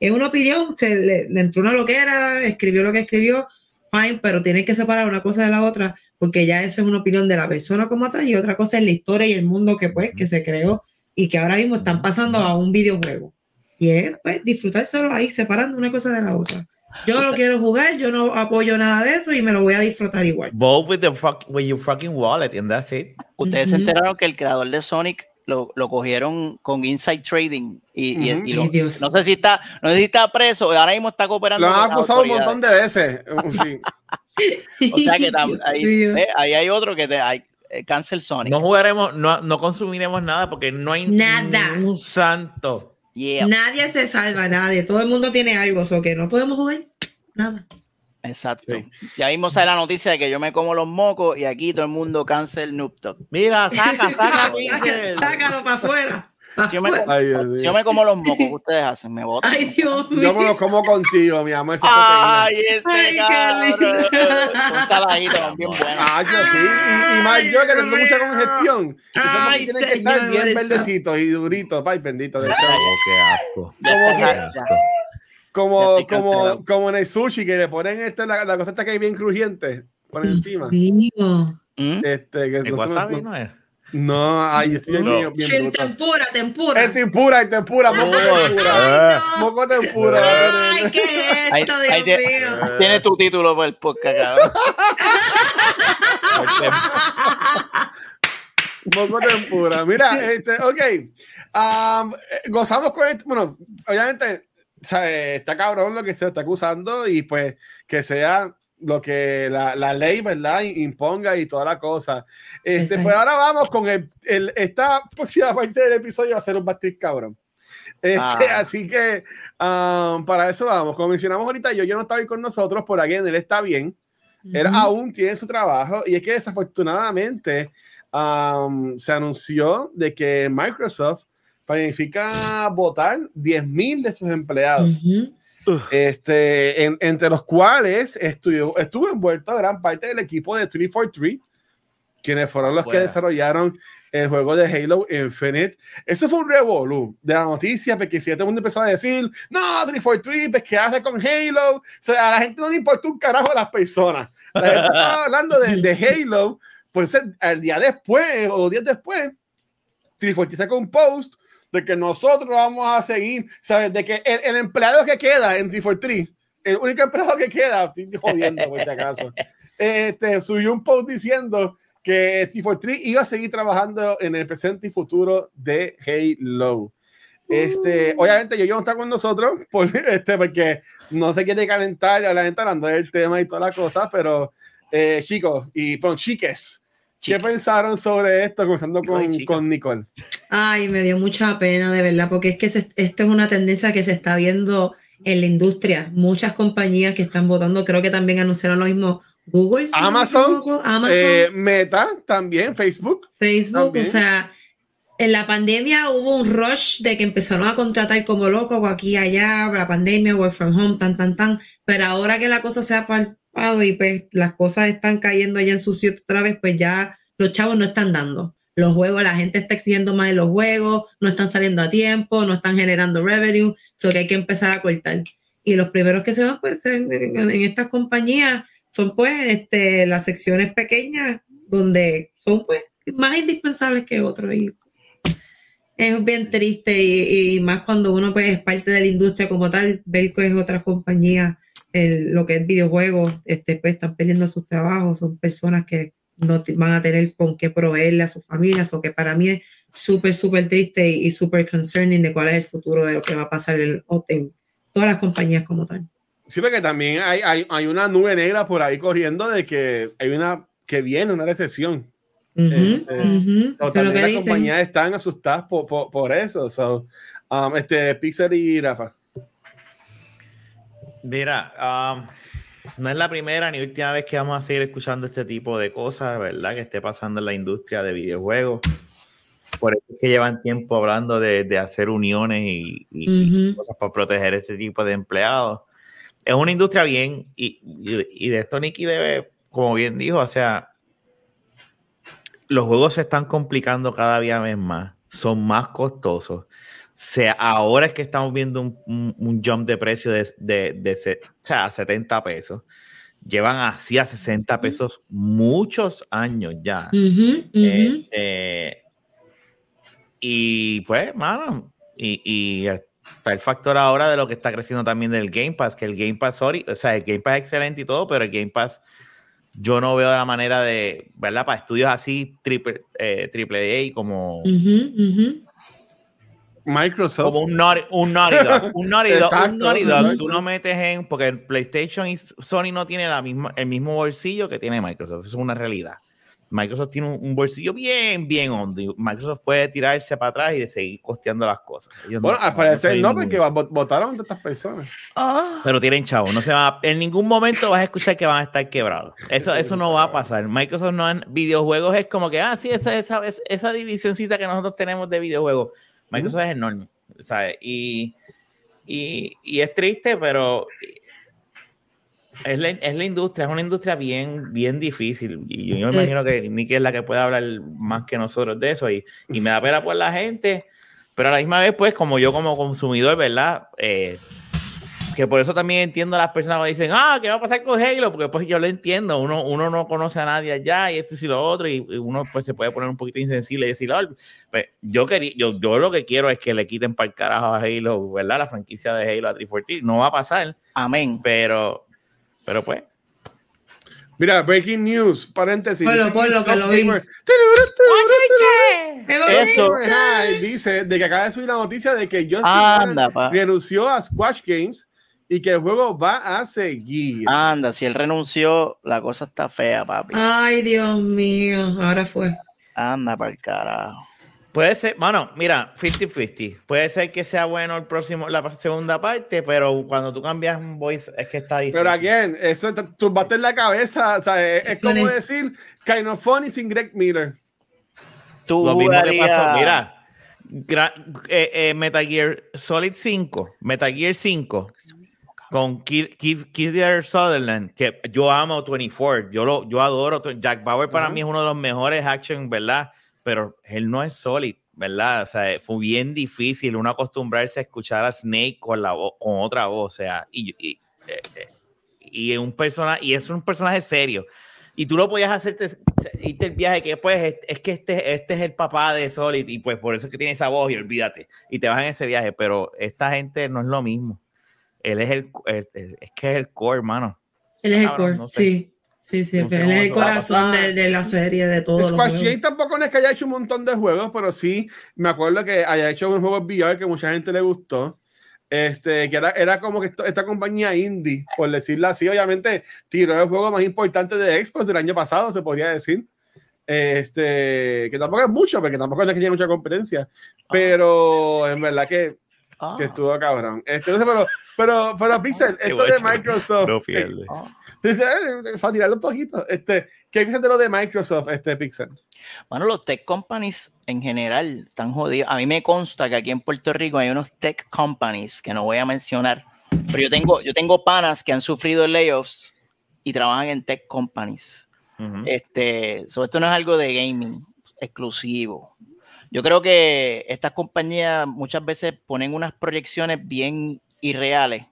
es una opinión, se le, le entró una loquera, escribió lo que escribió, fine, pero tienen que separar una cosa de la otra, porque ya eso es una opinión de la persona como tal, y otra cosa es la historia y el mundo que pues, que se creó y que ahora mismo están pasando a un videojuego. Y es pues disfrutárselo ahí, separando una cosa de la otra. Yo no lo quiero jugar, yo no apoyo nada de eso y me lo voy a disfrutar igual. Vote with, the fuck, with your fucking wallet, and that's it. Ustedes se Ujú. enteraron que el creador de Sonic lo, lo cogieron con inside trading y, y- Ujú. y lo- Ay, Dios. no sé si está no sé si está preso ahora mismo está cooperando Lo han acusado un montón de veces. <laughs> Uh, Sí. o sea que <laughs> ahí, ahí hay otro que te hay eh, cancel Sonic No jugaremos, no, no consumiremos nada porque no hay Nada. un santo. Yeah, Nadie se salva, nadie. Todo el mundo tiene algo, o que no podemos jugar nada. Exacto Sí. ya mismo sale la noticia de que yo me como los mocos y aquí todo el mundo cancel Noob Talk. Mira, <laughs> saca, saca, Saca- sácalo para afuera. pa' Si yo, me, afuera. Ay, Dios si yo me como los mocos, ¿qué ustedes hacen? Me botan. Ay, Dios mío. Yo me lo como contigo, mi amor. esa. Ay, este Ay, qué cabrón. lindo. Son saladitos, bien buenos. Ah, yo sí. Y, y más yo que tengo mucha congestión. Esos Ay, tienen que estar bien verdecitos y duritos. Ay, bendito. de Oh, hecho. qué asco. Como está, Como, como, como en el sushi que le ponen esto, la, la cosa esta que hay bien crujiente por encima. ¿Mm? Este, que ¿El no, wasabi no, no es? no, ay, yo estoy No. bien, bien Shrimp bruto. tempura, tempura. Es tempura, es tempura, moco tempura. Ah. Ay, no. Moco tempura. Ay, ¿qué es Ahí- esto, ahí Dios te- mío? Tienes tu título por el podcast, cabrón. <laughs> Moco tempura. Mira, este, ok. Eh, gozamos con esto. Bueno, obviamente, eh, está cabrón lo que se está acusando y pues que sea lo que la, la, ley, ¿verdad? Imponga y toda la cosa. Este, pues ahora vamos con el, el esta próxima parte del episodio va a ser un bastir cabrón. Este, ah. Así que um, para eso vamos. Como mencionamos ahorita, yo, yo no estaba ahí con nosotros, por aquí él está bien. Él aún tiene su trabajo y es que desafortunadamente um, se anunció de que Microsoft planifica votar 10.000 de sus empleados. Este, entre los cuales estuvo, estuvo envuelto gran parte del equipo de 343, quienes fueron los que desarrollaron el juego de Halo Infinite. Eso fue un revolú de la noticia, porque si todo el mundo empezó a decir, no, 343, pues ¿qué hace con Halo? O sea, a la gente no le importó un carajo a las personas. La gente <laughs> estaba hablando de, de Halo, pues el día después o días después, 343 sacó un post de que nosotros vamos a seguir, ¿sabes? De que el, empleado que queda en 343, el único empleado que queda, estoy jodiendo por si acaso, <laughs> este, subió un post diciendo que T43 iba a seguir trabajando en el presente y futuro de Halo. Este, uh. obviamente yo, yo no está con nosotros <laughs> por, este, porque no se quiere calentar, gente hablando del tema y todas las cosas, pero eh, chicos y pon chiques, ¿Qué pensaron sobre esto, comenzando con, con, Nicole? Ay, me dio mucha pena, de verdad, porque es que esto es una tendencia que se está viendo en la industria. Muchas compañías que están votando, creo que también anunciaron lo mismo Google, Amazon, eh, Meta también, Facebook. Facebook, o sea, en la pandemia hubo un rush de que empezaron a contratar como locos aquí y allá, la pandemia, work from home, tan, tan, tan, pero ahora que la cosa se ha y pues las cosas están cayendo allá en su sitio otra vez, pues ya los chavos no están dando. Los juegos, la gente está exigiendo más de los juegos, no están saliendo a tiempo, no están generando revenue, so que hay que empezar a cortar. Y los primeros que se van, pues en, en estas compañías son pues este, las secciones pequeñas donde son pues más indispensables que otros. Y es bien triste y, más cuando uno pues es parte de la industria como tal, ver que es otra compañía, lo que es videojuegos, este, pues están perdiendo sus trabajos, son personas que no van a tener con qué proveerle a sus familias, o que para mí es súper, súper triste y, súper concerning de cuál es el futuro de lo que va a pasar en, en todas las compañías como tal. Sí, porque también hay, hay, hay, una nube negra por ahí corriendo de que hay una que viene una recesión. Uh las compañías están asustadas por, por, por eso. So, um, este, Pixar y Rafa. Mira, um, no es la primera ni última vez que vamos a seguir escuchando este tipo de cosas, ¿verdad? Que esté pasando en la industria de videojuegos. Por eso es que llevan tiempo hablando de, de hacer uniones y, y cosas para proteger este tipo de empleados es una industria bien, y, y, de esto Nicky debe, como bien dijo, o sea, los juegos se están complicando cada día más, son más costosos. Sea, ahora es que estamos viendo un, un, jump de precio de, de, de, o sea, 70 pesos. Llevan así a 60 pesos muchos años ya. Este, y pues, mano, y, y está el factor ahora de lo que está creciendo también del Game Pass, que el Game Pass, sorry, o sea, el Game Pass es excelente y todo, pero el Game Pass yo no veo la manera de, ¿verdad? Para estudios así, triple, eh, triple A, como... Microsoft. Como un Naughty, un naughty Dog. Un Naughty Dog, un naughty dog tú no metes en... Porque el PlayStation y Sony no tiene la misma, el mismo bolsillo que tiene Microsoft. Eso es una realidad. Microsoft tiene un, bolsillo bien, bien hondo. Microsoft puede tirarse para atrás y de seguir costeando las cosas. bueno, al parecer no, porque votaron de estas personas. Ah. Pero tienen chavo, no se va en ningún momento vas a escuchar que van a estar quebrados. Eso, eso no va a pasar. Microsoft no en videojuegos es como que, ah, sí, esa, esa, esa divisioncita que nosotros tenemos de videojuegos. Microsoft es enorme, ¿sabes? Y, y, y es triste, pero es la, es la, industria, es una industria bien, bien difícil. Y yo, me imagino que Nicky es la que puede hablar más que nosotros de eso. Y, y, me da pena por la gente. Pero a la misma vez, pues, como yo como consumidor, ¿verdad? Eh, que por eso también entiendo a las personas que dicen, ah, ¿qué va a pasar con Halo? Porque pues yo lo entiendo, uno, uno no conoce a nadie allá y esto y lo otro, y uno pues se puede poner un poquito insensible y decir, oh, pues, yo, quería, yo, yo lo que quiero es que le quiten para el carajo a Halo, ¿verdad? La franquicia de Halo a 340, no va a pasar. Amén. Pero, pero pues. Mira, breaking news, paréntesis. Ponlo, ponlo, que lo vi. dice de que acaba de subir la noticia de que Justin Anda, renunció a Squash Games y que el juego va a seguir. Anda, si él renunció, la cosa está fea, papi. Ay, Dios mío, ahora fue. Anda para el carajo. Puede ser, bueno, mira, 50-50. Puede ser que sea bueno el próximo, la segunda parte, pero cuando tú cambias un voice es que está difícil. Pero again, eso tú bates la cabeza, o sea, es, es como decir kind of funny sin Greg Miller. Tú Lo mismo que pasó, mira, eh, eh, Metal Gear Solid 5, Metal Gear 5 con Kid, Sutherland, que yo amo 24, yo, lo, yo adoro, Jack Bauer para mí es uno de los mejores action, ¿verdad? pero él no es Solid, ¿verdad? O sea, fue bien difícil uno acostumbrarse a escuchar a Snake con, la con otra voz, o sea, y, y, eh, eh, y, un persona, y es un personaje serio. Y tú lo podías hacerte irte el viaje que pues es, que este, este es el papá de Solid y pues por eso es que tiene esa voz y olvídate. Y te vas en ese viaje, pero esta gente no es lo mismo. Él es el, es que es el core, hermano. Él es el core, sí. Sí, sí, él es el corazón de, de, la serie, de todo. Squash Game tampoco no es que haya hecho un montón de juegos, pero sí me acuerdo que haya hecho un juego VR que mucha gente le gustó. Este, que era, era como que esta compañía indie, por decirlo así, obviamente tiró el juego más importante de Xbox del año pasado, se podría decir. Este, que tampoco es mucho, porque tampoco es que tiene mucha competencia, ah. pero en verdad que, ah. que estuvo cabrón. Este, pero, pero, pero Pixel, esto de Microsoft. No pierdes. Para tirarlo un poquito. Este, ¿Qué piensas de lo de Microsoft, este Pixel? Bueno, los tech companies en general están jodidos. A mí me consta que aquí en Puerto Rico hay unos tech companies que no voy a mencionar, pero yo tengo, yo tengo panas que han sufrido layoffs y trabajan en tech companies. este, sobre esto no es algo de gaming exclusivo. Yo creo que estas compañías muchas veces ponen unas proyecciones bien irreales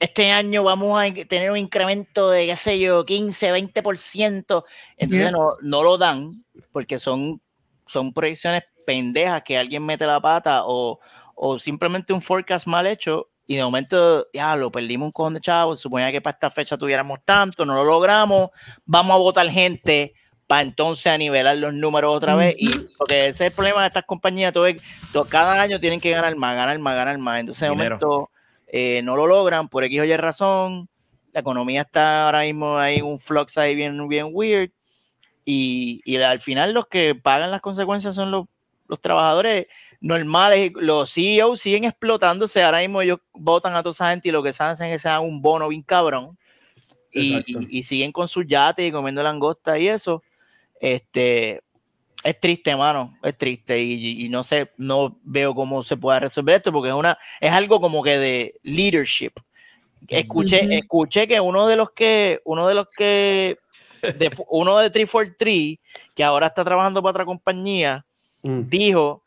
este año vamos a tener un incremento de, qué sé yo, 15, 20%. Entonces no, no, lo dan porque son, son proyecciones pendejas que alguien mete la pata o, o simplemente un forecast mal hecho y de momento, ya lo perdimos un cojón de chavos, suponía que para esta fecha tuviéramos tanto, no lo logramos, vamos a votar gente para entonces a nivelar los números otra vez. Y porque ese es el problema de estas compañías, todo, todo, cada año tienen que ganar más, ganar más, ganar más. Entonces, de momento, eh, no lo logran por X o Y razón. La economía está ahora mismo ahí un flux ahí bien, bien weird. Y, y al final los que pagan las consecuencias son los, los trabajadores normales. Los CEOs siguen explotándose. Ahora mismo ellos votan a toda esa gente y lo que se hacen es que se un bono bien cabrón. Y, y, siguen con sus yates y comiendo langosta y eso. Este, es triste, mano, es triste y, no sé, no veo cómo se pueda resolver esto porque es una, es algo como que de leadership. Escuché, escuché que uno de los que, uno de los que, de, <laughs> uno de 343, que ahora está trabajando para otra compañía, mm. dijo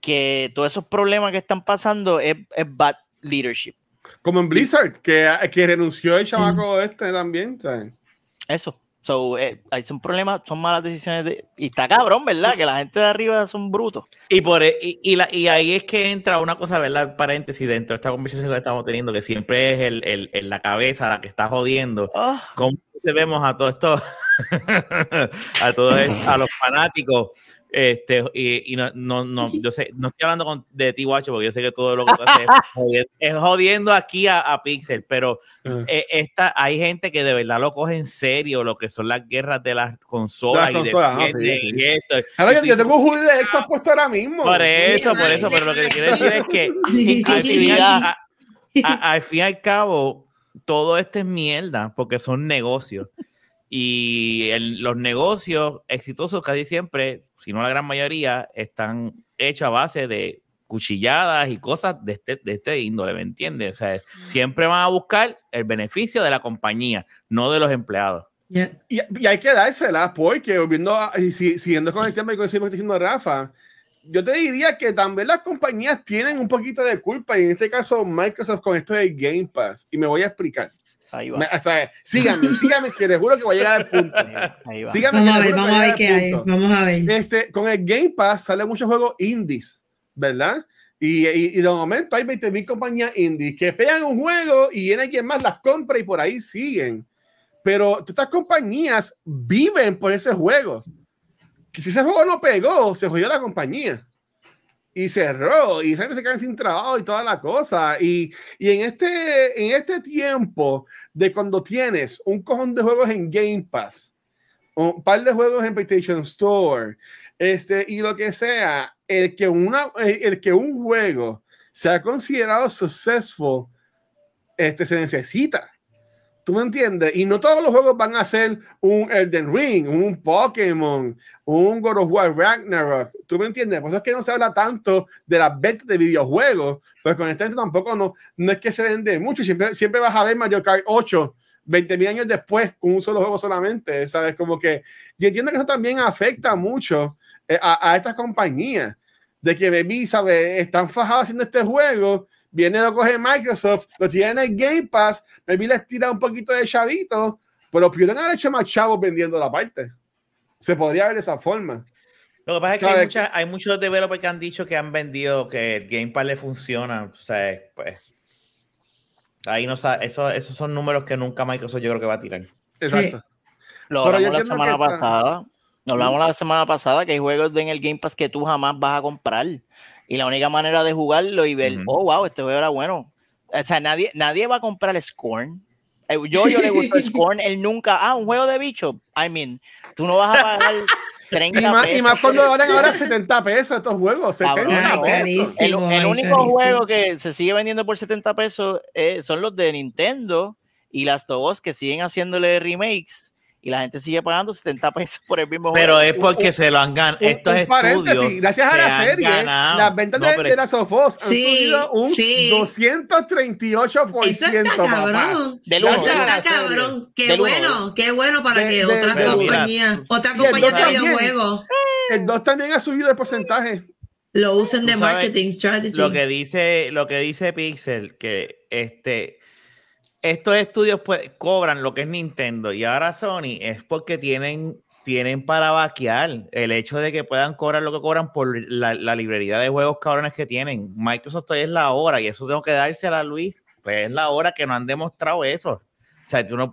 que todos esos problemas que están pasando es, es bad leadership. Como en Blizzard, que, que renunció el chavaco este también, ¿sabes? Eso. So, eh, son problemas, son malas decisiones. y está cabrón, ¿verdad? Que la gente de arriba son brutos. Y, por, e, y, la, y ahí es que entra una cosa, ¿verdad? Paréntesis dentro de esta conversación que estamos teniendo, que siempre es el, el, la cabeza la que está jodiendo. Oh. ¿Cómo vemos a todo esto? <laughs> a todos a los fanáticos este, y, y no, no, no, <laughs> yo sé, no estoy hablando con, de ti, Guacho, porque yo sé que todo lo que hace es, jodiendo, aquí a, a Pixel, pero eh, esta, hay gente que de verdad lo coge en serio, lo que son las guerras de las consolas. y, de, esto. yo, tengo un de Xbox puesto ahora mismo. Por eso, por eso, pero lo que quiero decir es que <laughs> al fin y al cabo, todo esto es mierda, porque son negocios. Y los negocios exitosos casi siempre, si no la gran mayoría, están hechos a base de cuchilladas y cosas de este, de este índole, ¿me entiendes? O sea, siempre van a buscar el beneficio de la compañía, no de los empleados. Y, y, hay que dársela, porque viendo, y siguiendo con el tema que está diciendo Rafa, yo te diría que también las compañías tienen un poquito de culpa, y en este caso Microsoft con esto de Game Pass, y me voy a explicar. Ahí va. o sea, síganme, síganme, que les juro que voy a llegar al punto. Ahí va. Síganme, vamos a ver, vamos a ver qué hay. Vamos a ver. Este, con el Game Pass sale muchos juegos indies, ¿verdad? Y, y, y, de momento hay 20.000 compañías indies que pegan un juego y viene quien más las compra y por ahí siguen. Pero estas compañías viven por ese juego. Que si ese juego no pegó, se jodió la compañía. Y cerró y se quedan sin trabajo y toda la cosa. Y, y, en, este, en este tiempo de cuando tienes un cojón de juegos en Game Pass, un par de juegos en PlayStation Store, este, y lo que sea, el que, una, el que un juego sea considerado successful, este, se necesita. ¿Tú me entiendes? Y no todos los juegos van a ser un Elden Ring, un Pokémon, un God of War Ragnarok. ¿Tú me entiendes? Por eso es que no se habla tanto de las ventas de videojuegos, pero con este tampoco no, no es que se vende mucho. Siempre, siempre vas a ver Mario Kart 8 20 mil años después con un solo juego solamente, ¿sabes? Como que yo entiendo que eso también afecta mucho eh, a, a estas compañías, de que Baby, ¿sabes? Están fajados haciendo este juego viene lo coge Microsoft, lo tiene en el Game Pass, maybe les tira un poquito de chavito, pero pudieron haber hecho más chavos vendiendo la parte. Se podría ver de esa forma. Lo que pasa es que hay, mucha, hay, muchos developers que han dicho que han vendido que el Game Pass le funciona. O sea, pues. Ahí no sabe, eso, esos son números que nunca Microsoft yo creo que va a tirar. Exacto. Lo hablamos la semana pasada. Lo hablamos la semana pasada que hay juegos en el Game Pass que tú jamás vas a comprar. Y la única manera de jugarlo y ver, oh, wow, este juego era bueno. O sea, nadie, nadie va a comprar el Scorn. Eh, yo, yo le gusto <laughs> Scorn, él nunca, ah, un juego de bicho. I mean, tú no vas a pagar <laughs> 30 y más, pesos. Y más cuando valen ahora <laughs> 70 pesos estos juegos. 70 pesos. El, el único carísimo. juego que se sigue vendiendo por 70 pesos eh, son los de Nintendo y las dos que siguen haciéndole remakes y la gente sigue pagando 70 pesos por el mismo Pero juego. es porque un, se lo han ganado. Estos un estudios. Gracias a la serie, ganado. las ventas no, de, de las Sofos han sí, subido un sí. 238%. Eso está cabrón. Del Eso uno. está cabrón. Qué bueno, qué bueno para De- que de- otras de- compañías, otras el compañías de dos también. videojuegos El 2 también ha subido de porcentaje. lo usen de marketing strategy. Lo que dice, lo que dice Pixel, que este, estos estudios pues, cobran lo que es Nintendo y ahora Sony es porque tienen, tienen para vaquear el hecho de que puedan cobrar lo que cobran por la, librería de juegos cabrones que tienen. Microsoft todavía es la hora y eso tengo que dársela a Luis. Pues es la hora que no han demostrado eso. O sea, tú no.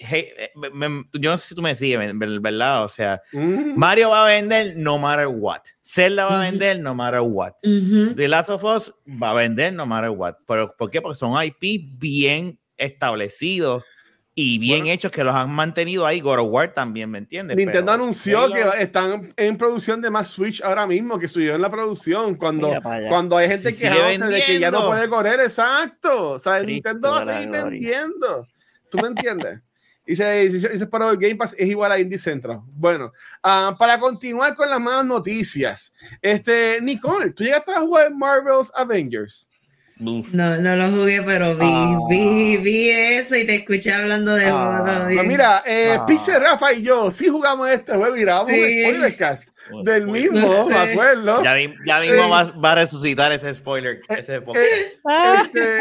Hey, eh, me- me- yo no sé si tú me sigues, ver- ¿verdad? O sea, Mm. Mario va a vender no matter what. Zelda va a vender no matter what. Ujú. The Last of Us va a vender no matter what. ¿Pero por qué? Porque son IP bien establecidos y bien Bueno. hechos que los han mantenido ahí. God of War también, ¿me entiendes? Nintendo Pero anunció que están en producción de más Switch ahora mismo, que subió en la producción. Cuando, cuando hay gente que de que ya no puede correr, exacto. O sea, Cristo Nintendo va a seguir vendiendo. ¿Tú me entiendes? Y se, dice, para el Game Pass es igual a Indie Central. Bueno, ah, para continuar con las malas noticias, este, Nicole, ¿tú llegaste a jugar Marvel's Avengers? Uf. No, no lo jugué, pero vi, Ah. vi, vi eso y te escuché hablando de Ah. juego. Pues mira, eh, Ah. Pixel Rafa y yo sí jugamos este juego y grabamos Sí. un spoilercast del Spoiler. mismo, me acuerdo. Ya, ya mismo Eh, va, va a resucitar ese spoiler. Ese podcast. Este,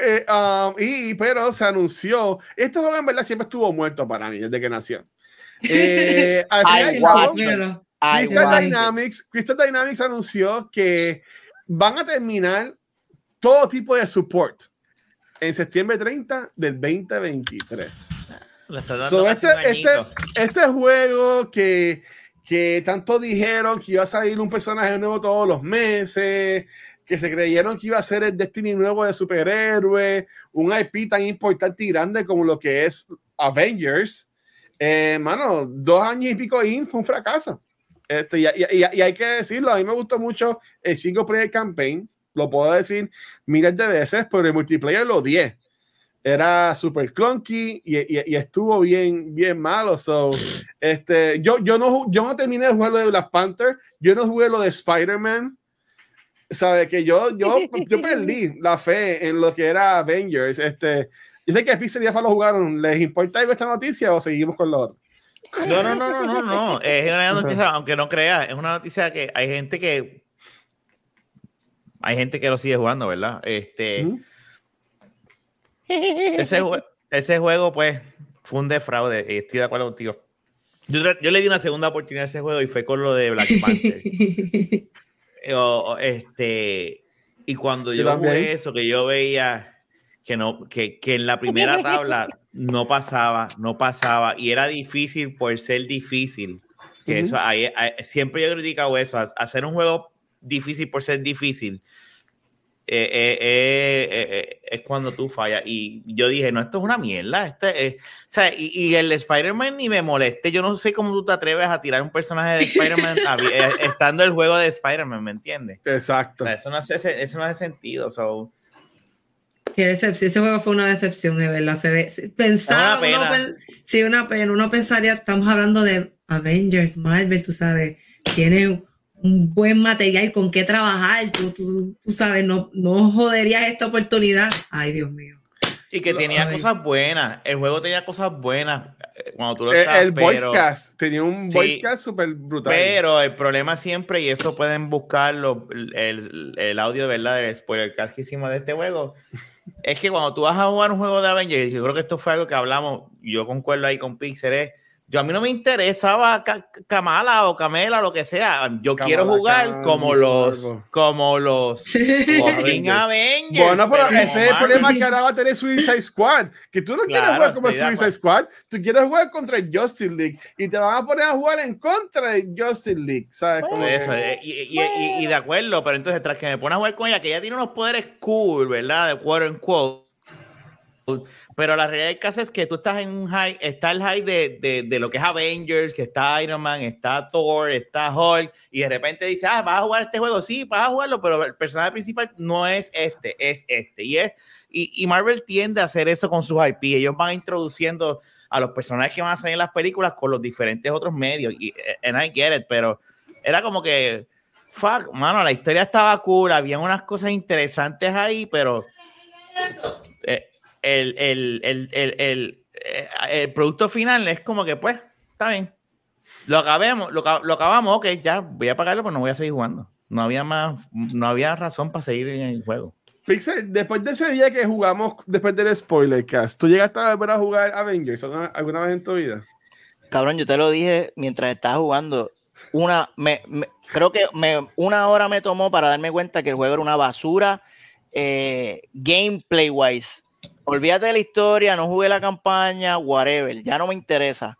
eh, um, y, pero se anunció. Este juego en verdad siempre estuvo muerto para mí desde que nació. Eh, <laughs> Ay. Ay, Crystal. Dynamics, Crystal Dynamics anunció que van a terminar todo tipo de support en septiembre 30 del 2023. Le está dando So, este, este, este juego que, que tanto dijeron que iba a salir un personaje nuevo todos los meses, que se creyeron que iba a ser el Destiny nuevo de superhéroe, un IP tan importante y grande como lo que es Avengers. Eh, mano, dos años y pico in fue un fracaso. Este, y, y- hay que decirlo, a mí me gustó mucho el single player campaign, lo puedo decir miles de veces, pero el multiplayer lo odié era super clunky y, estuvo bien, bien malo. So, este, yo, yo, no, yo no terminé de jugar lo de Black Panther, yo no jugué lo de Spider-Man. Sabe que yo, yo, yo perdí <laughs> la fe en lo que era Avengers. Este, yo sé que Pixel y Alpha lo jugaron. ¿Les importa algo esta noticia o seguimos con lo otro? No, no, no, no, no, no. <laughs> Es una noticia, aunque no creas, es una noticia que hay gente que hay gente que lo sigue jugando, ¿verdad? Este, ese, ese juego, pues, fue un defraude. y Estoy de acuerdo contigo. Yo, yo le di una segunda oportunidad a ese juego y fue con lo de Black <laughs> Panther. O- este, y cuando Yo yo jugué eso, que yo veía que, no, que, que en la primera <laughs> tabla no pasaba, no pasaba, y era difícil por ser difícil. Que Ujú. eso, ahí- ahí- siempre yo he criticado eso, ha- hacer un juego difícil por ser difícil, eh, eh, eh, eh, es cuando tú fallas. Y yo dije, no, esto es una mierda. Este es, o sea, y, y el Spider-Man ni me moleste. Yo no sé cómo tú te atreves a tirar un personaje de Spider-Man <laughs> eh, estando el juego de Spider-Man, ¿me entiendes? O Exacto. sea, eso, no hace, eso no hace sentido. So, Qué decepción. Ese juego fue una decepción, de verdad. Se ve, pensaba, Una uno, sí, una pena. Uno pensaría, estamos hablando de Avengers, Marvel, tú sabes, tiene un buen material con qué trabajar. Tú, tú, tú sabes, no, no joderías esta oportunidad. Ay, Dios mío. y que tenía Ay. cosas buenas. El juego tenía cosas buenas eh, cuando tú lo El, estabas, el voice pero- cast tenía un Sí. voice cast súper brutal. Pero el problema siempre, y eso pueden buscarlo, el, el, el audio, ¿verdad? Del spoiler cast que hicimos de este juego, es que cuando tú vas a jugar un juego de Avengers, yo creo que esto fue algo que hablamos, yo concuerdo ahí con Pixel, es, yo a mí no me interesaba Ka- Kamala o Kamela, lo que sea, yo Kamala quiero jugar Khan, como los, como los fucking Avengers. Avengers. Bueno, pero como ese es el problema que ahora va a tener Suicide Squad. Que tú no quieres Claro, jugar como Suicide Squad, tú quieres jugar contra el Justice League y te van a poner a jugar en contra de Justice League, ¿sabes? Por que- eso, eh, y, y- y- y de acuerdo, pero entonces tras que me pone a jugar con ella, que ella tiene unos poderes cool, ¿verdad? De quote and quote. Pero la realidad del caso es que tú estás en un high, está el high de, de, de lo que es Avengers, que está Iron Man, está Thor, está Hulk, y de repente dice, ah, vas a jugar este juego, sí, vas a jugarlo, pero el personaje principal no es este, es este. Y, es, y, Marvel tiende a hacer eso con sus IP, ellos van introduciendo a los personajes que van a salir en las películas con los diferentes otros medios, y and I get it, pero era como que, fuck, mano, la historia estaba cool, había unas cosas interesantes ahí, pero eh, el, el, el, el, el, eh, el producto final es como que, pues, está bien. Lo acabemos, lo, lo acabamos, ok, ya voy a pagarlo, pero no voy a seguir jugando. No había más, no había razón para seguir en el juego. Pixel, después de ese día que jugamos, después del spoiler cast, ¿tú llegaste a volver a jugar Avengers alguna, alguna vez en tu vida? Cabrón, yo te lo dije mientras estaba jugando. Una, me, me- creo que me, una hora me tomó para darme cuenta que el juego era una basura eh, gameplay wise. Olvídate de la historia, no jugué la campaña, whatever, ya no me interesa.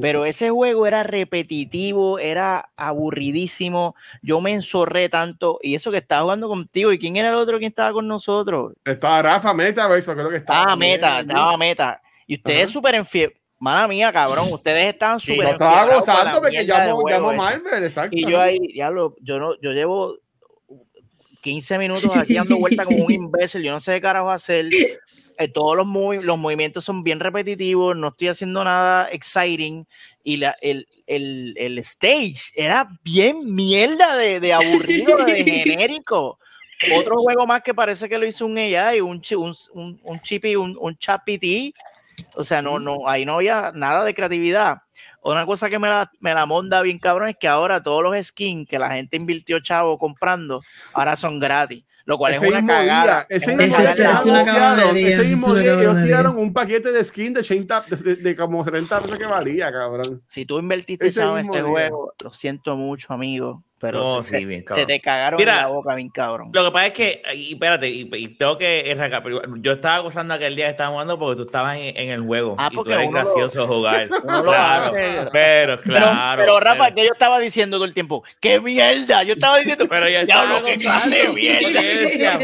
Pero ese juego era repetitivo, era aburridísimo. Yo me enzorré tanto. Y eso que estaba jugando contigo. ¿Y quién era el otro que estaba con nosotros? Estaba Rafa, Metaverse, creo que estaba. Ah, meta, también. estaba meta. Y ustedes súper enfie... Madre mía, cabrón, ustedes estaban Sí, súper Lo estaba gozando porque llamo, llamo. Marvel, exacto. Y yo ahí, diablo, yo no, yo llevo 15 minutos aquí dando vuelta como un <laughs> imbécil, yo no sé qué carajo hacer. Eh, todos los, movi- los movimientos son bien repetitivos, no estoy haciendo nada exciting y la, el, el, el stage era bien mierda de, de aburrido, de <laughs> genérico. Otro juego más que parece que lo hizo un AI, un, un, un, un chipi, un, un chat PT. O sea, no, no, ahí no había nada de creatividad. Una cosa que me la, me la monda bien cabrón es que ahora todos los skins que la gente invirtió chavo comprando, ahora son gratis. Lo cual Ese es una cagada. ese es mismo día ellos tiraron un paquete de skin de, 80, de, de como 70 pesos que valía, cabrón. Si tú invertiste en este día. juego, lo siento mucho, amigo. Pero se, sí, bien, se cabrón. te cagaron Mira, en la boca, bien cabrón. Lo que pasa es que, y espérate, y, y tengo que eh. Yo estaba gozando aquel día que estábamos jugando porque tú estabas en, en el juego. Ah, y tú porque eres uno lo- gracioso jugar. <laughs> claro, pero, <laughs> Pero, claro. pero Rafa, pero- que yo estaba diciendo todo el tiempo, ¡qué mierda! Yo estaba diciendo, Pero ya diablo, estaba qué clase mierda.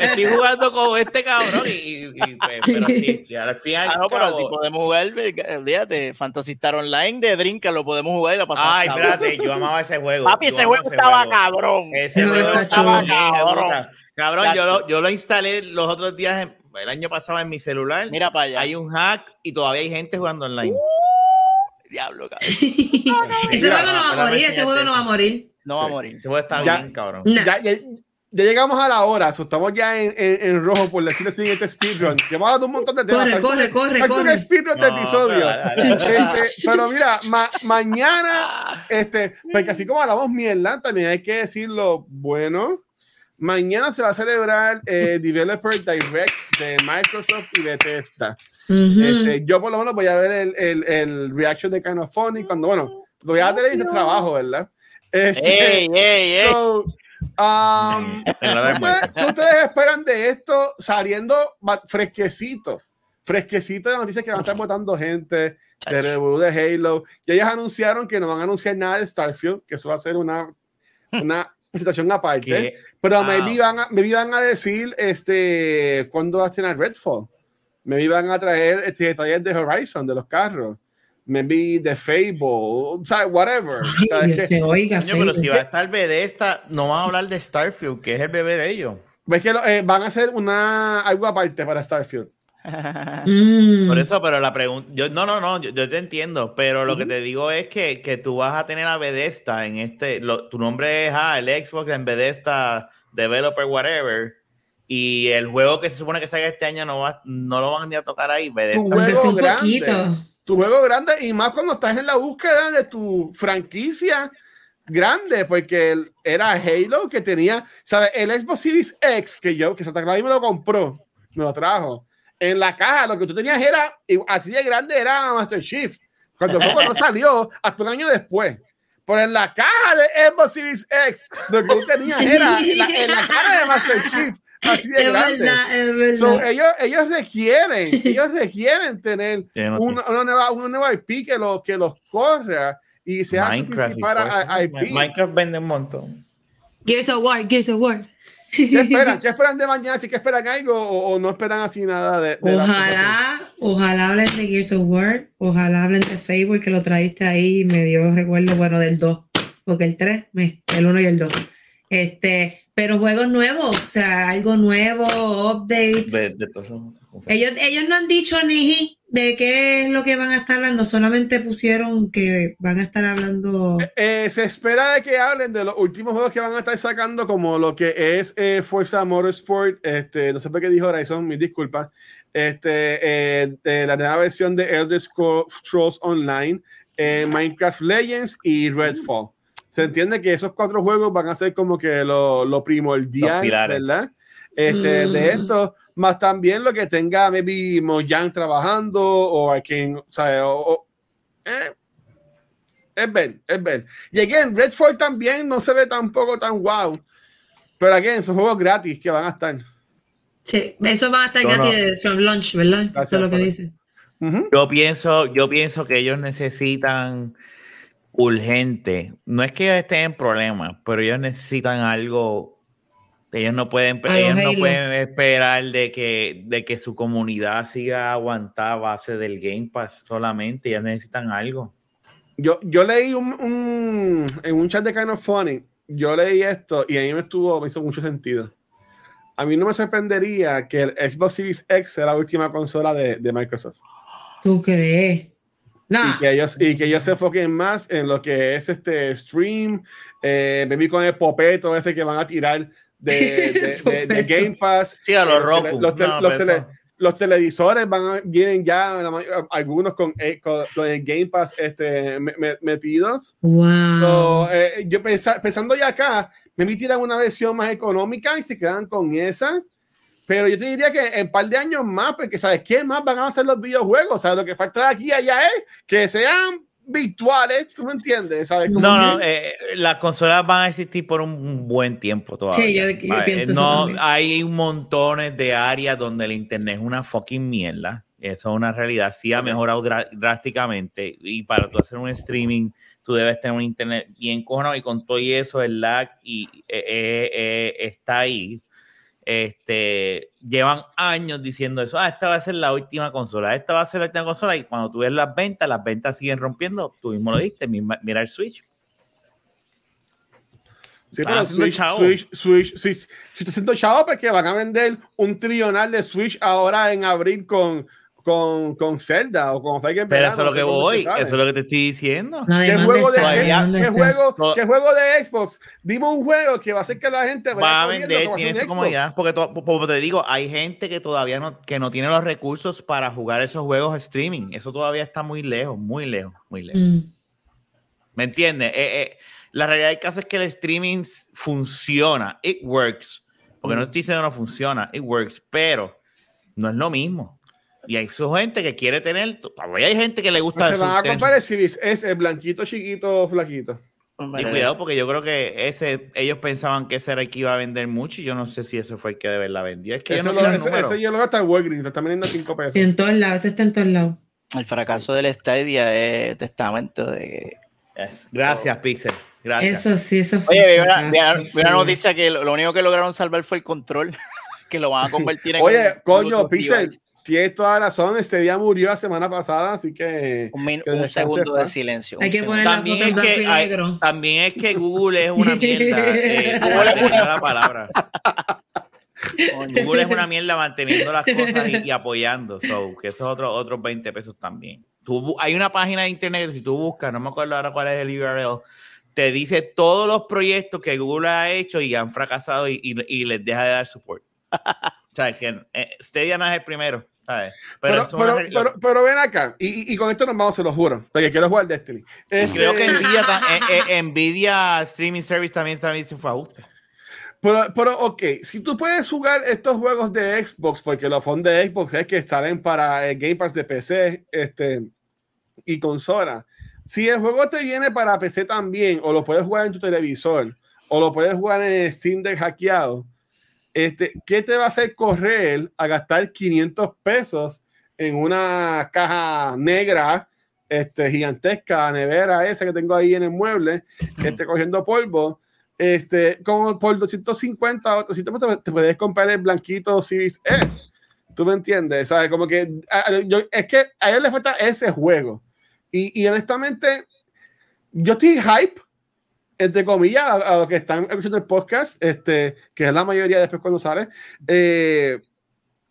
estoy jugando con este cabrón y, y- y, pero sí, <laughs> sí, al final Ah, no, pero cabo- si podemos jugar, olvídate, Fantasy Star Online de Drinka lo podemos jugar y la pasamos. Ay, espérate, yo amaba ese juego. Papi, ese juego estaba juego. cabrón. Ese juego estaba chulo. cabrón. Cabrón, yo lo, yo lo instalé los otros días, en- el año pasado en mi celular. Mira para allá. Hay un hack y todavía hay gente jugando online. Diablo, <laughs> cabrón. ese juego no va a morir, ese juego no va a morir. No va a morir. Ese juego está bien, cabrón. Ya, ya, llegamos a la hora, so estamos ya en, en, en rojo por decirlo así en este speedrun. Llevamos hablado de un montón de temas. Corre, corre, corre, falta un corre. speedrun de No, episodio. pero, dale, dale, dale. Este, pero mira, ma- mañana, este, porque así como hablamos mierda, también hay que decir lo bueno. Mañana se va a celebrar eh, Developer Direct de Microsoft y Bethesda. Ujú. Este, yo por lo menos voy a ver el, el, el reaction de Kind of Funny cuando, bueno, lo voy a tener en este trabajo, ¿verdad? Este, ¡Ey, ey, ey! so, um, <laughs> En la de ¿qué ustedes, ustedes esperan de esto saliendo fresquecito? Fresquecito de noticias que van a estar votando gente de review de Halo. Y ellos anunciaron que no van a anunciar nada de Starfield, que eso va a ser una, una presentación aparte. ¿Qué? Pero Ah. me, iban a, me iban a decir este, cuándo va a tener Redfall. Me iban a traer este, detalles de Horizon, de los carros. Maybe de Fable, o sea, whatever. Ay, ¿Sabes Dios qué? te oiga, Coño, pero si va a estar Bethesda, no van a hablar de Starfield, que es el bebé de ellos. Ves que lo- eh, van a hacer una, algo aparte para Starfield. <laughs> Mm. Por eso, pero la pregunta, yo no, no, no, yo, yo te entiendo, pero lo que Ujú. te digo es que, que tú vas a tener a Bethesda en este, lo- tu nombre es ah, el Xbox en Bethesda, developer, whatever, y el juego que se supone que salga este año no, va, no lo van ni a tocar ahí, Bethesda. Sea juego un grande. poquito. Tu juego grande y más cuando estás en la búsqueda de tu franquicia grande, porque era Halo que tenía, ¿sabes? El Xbox Series X que yo, que Santa Claus me lo compró, me lo trajo. En la caja lo que tú tenías era, así de grande era Master Chief. Cuando no salió, hasta un año después. Pero en la caja de Xbox Series X, lo que tú tenías era en la cara de Master Chief, así de Es grande. verdad, es verdad. So, ellos, ellos requieren, <laughs> ellos requieren tener una, una nueva, una nueva IP que, lo, que los corra y sea Minecraft, y principal cosas. a- IP. Minecraft vende un montón. Gears of War, Gears of War. ¿Qué esperan? <laughs> ¿Qué esperan de mañana? ¿Si que esperan algo o, o no esperan así nada de, de? Ojalá, ojalá hablen de Gears of War, ojalá hablen de Facebook que lo traíste ahí y me dio recuerdo, bueno, del 2, porque el 3, me- el 1 y el 2. Este, pero juegos nuevos, o sea, algo nuevo, updates. De, de todo eso. Ellos, ellos no han dicho ni de qué es lo que van a estar hablando, solamente pusieron que van a estar hablando. Eh, se espera de que hablen de los últimos juegos que van a estar sacando, como lo que es eh, Forza Motorsport. Este, no sé por qué dijo Horizon, mis disculpas. Este, eh, de la nueva versión de Elder Scrolls Online, eh, Minecraft Legends y Redfall. Se entiende que esos cuatro juegos van a ser como que lo, lo primordial. ¿verdad? Este, De Mm. esto, más también lo que tenga maybe Mojang trabajando o a quien, o sea, o- o- eh, es Ben, es Ben. Y again, Redfall también no se ve tampoco tan wow. Pero again, son juegos gratis que van a estar. Sí, eso va a estar gratis no. de from launch, ¿verdad? eso Gracias, es lo que dice. Ujú. Yo pienso, yo pienso que ellos necesitan urgente. No es que ellos estén en problemas, pero ellos necesitan algo. Ellos no pueden, ellos no pueden esperar de que, de que su comunidad siga aguantada a base del Game Pass solamente. Ellos necesitan algo. Yo, yo leí un, un- en un chat de Kind of Funny, yo leí esto y a mí me estuvo, me hizo mucho sentido. A mí no me sorprendería que el Xbox Series X sea la última consola de, de Microsoft. ¿Tú crees? No, Y que ellos, y que ellos se enfoquen más en lo que es este stream, eh, maybe con el popeto ese que van a tirar de, <laughs> de- de- de. Game Pass. Sí, a los Eh, Roku. los tel- No, los tele- los televisores van a- vienen ya algunos con, eh, con, con el Game Pass este, me- me- metidos. wow. So, eh, yo pensa- pensando ya acá, me tiran una versión más económica y se quedan con esa. Pero yo te diría que en un par de años más, porque ¿sabes qué más van a hacer los videojuegos? O sea, lo que falta de aquí a allá es que sean virtuales, ¿tú me entiendes? ¿Sabes? Como No, no, eh, las consolas van a existir por un buen tiempo todavía. Sí, yo- yo Vale, pienso eso no, también. hay montones de áreas donde el internet es una fucking mierda. Eso es una realidad. Sí ha mejorado drásticamente. Y para tú hacer un streaming, tú debes tener un internet bien cojonado y con todo y eso, el lag y, eh, eh, eh, está ahí. Este, llevan años diciendo eso. Ah, esta va a ser la última consola. Esta va a ser la última consola. Y cuando tú ves las ventas, las ventas siguen rompiendo. Tú mismo lo diste. Mira el Switch. Sí, pero Switch. Switch, Switch, Switch, si estoy haciendo chavo, porque van a vender un trillonal de Switch ahora en abril con, con, con Zelda o con Fire Pero eso es lo que voy. Eso es lo que te estoy diciendo. ¿Qué juego, de, qué- juego, No. qué juego de Xbox? Dime un juego que va a hacer que la gente vaya va a vender, tiene comodidad. Xbox. Porque, to- como te digo, hay gente que todavía no, que no tiene los recursos para jugar esos juegos streaming. Eso todavía está muy lejos, muy lejos, muy lejos. Mm. ¿Me entiendes? Eh, eh, la realidad del caso es que el streaming funciona. It works. Porque no Mm. estoy diciendo que no funciona. It works. Pero no es lo mismo. Y hay su gente que quiere tener. Todavía hay gente que le gusta. Se su- van a tener su- comprar el blanquito, chiquito, flaquito. Y cuidado, porque yo creo que ese, ellos pensaban que ese era el que iba a vender mucho y yo no sé si eso fue el que de verdad vendió. Es que yo Ese, no lo, ese, ese yo lo veo hasta en Walgreens, te están vendiendo 5 pesos. Sí, en todos lados, ese está en todos lados. El fracaso del Stadia es testamento de Yes. Gracias, Pixel. Gracias. Eso sí, eso fue. Oye, vi una, una, noticia que lo, único que lograron salvar fue el control, <laughs> que lo van a convertir en. Oye, coño, Pixel, tienes toda razón. Este día murió la semana pasada, así que. Un, un segundo de silencio. Hay que poner también la foto en blanco y negro. también es que Google es una <laughs> mierda. eh, <laughs> Google es la palabra. Google es una mierda manteniendo las cosas y, apoyando. So, que eso es otro, otros 20 pesos también. Tú, hay una página de internet, si tú buscas, no me acuerdo ahora cuál es el URL, te dice todos los proyectos que Google ha hecho y han fracasado y, y, les deja de dar support. <laughs> o sea, es que eh, Stadia no es el primero. ¿Sabes? Pero, pero, pero, pero, ven acá, y, y, con esto nos vamos, se lo juro, porque quiero jugar Destiny. Este... Creo que Nvidia, eh, eh, Nvidia Streaming Service también, también se fue a usted. Pero, pero, ok, si tú puedes jugar estos juegos de Xbox, porque los fondos de Xbox es que salen para el Game Pass de PC este, y consola. Si el juego te viene para PC también, o lo puedes jugar en tu televisor, o lo puedes jugar en Steam Deck hackeado, este, ¿qué te va a hacer correr a gastar 500 pesos en una caja negra este, gigantesca, nevera esa que tengo ahí en el mueble, este, cogiendo polvo? este, como por 250 o 300 te puedes comprar el blanquito Series S. ¿Tú me entiendes? ¿Sabes? Como que yo, es que a él le falta ese juego. Y, y honestamente, yo estoy hype, entre comillas, a, los que están escuchando el podcast, este, que es la mayoría después cuando sale, eh,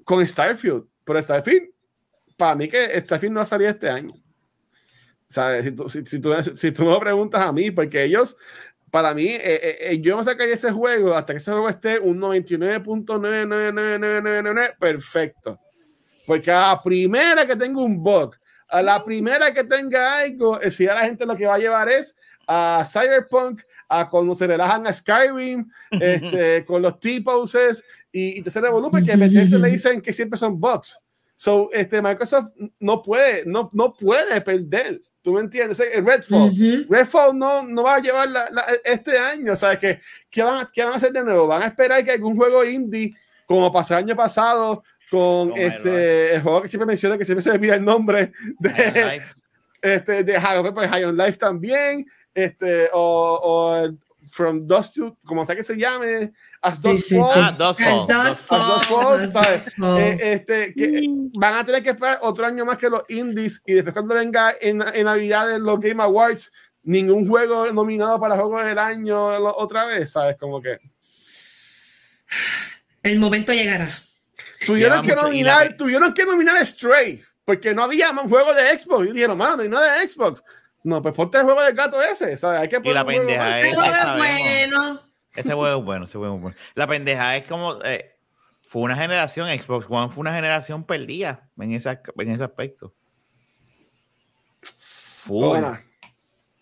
con Starfield. Pero Starfield, para mí que Starfield no va a salir este año. ¿Sabes? Si tú, si, si, tú, si tú me preguntas a mí, porque ellos para mí, eh, eh, eh, yo no sacaría ese juego hasta que ese juego esté un 99.99999 perfecto. Porque a la primera que tenga un bug, a la primera que tenga algo, si a la gente lo que va a llevar es a Cyberpunk, a cuando se relajan a Skyrim, <laughs> este, con los T-poses y, y tercer volumen, que a veces le dicen que siempre son bugs. So, este, Microsoft no puede, no, no puede perder. ¿Tú me entiendes? El Redfall. Redfall no, no va a llevar este año. ¿Sabes qué? ¿Qué van, ¿Qué van a hacer de nuevo? Van a esperar que algún juego indie, como pasó el año pasado con este, el, juego que siempre menciona, que siempre se me olvida el nombre de, este, de High on Life también, este, o, o From Dust to, como sea que se llame, As Dust Falls. ¿sabes? este, que van a tener que esperar otro año más que los indies y después cuando venga en, en Navidad en los Game Awards, ningún juego nominado para Juego del Año otra vez, ¿sabes? Como que... El momento llegará. Tuvieron que nominar, tuvieron que nominar Stray, porque no había más juego de Xbox. Y dijeron, mano, no hay nada de Xbox. No, pues ponte el juego del gato ese, ¿sabes? Hay que poner y la pendeja es, bueno. Ese juego es bueno, ese juego es bueno. La pendeja es como eh, fue una generación, Xbox One fue una generación perdida en, esa, en ese aspecto. Bueno,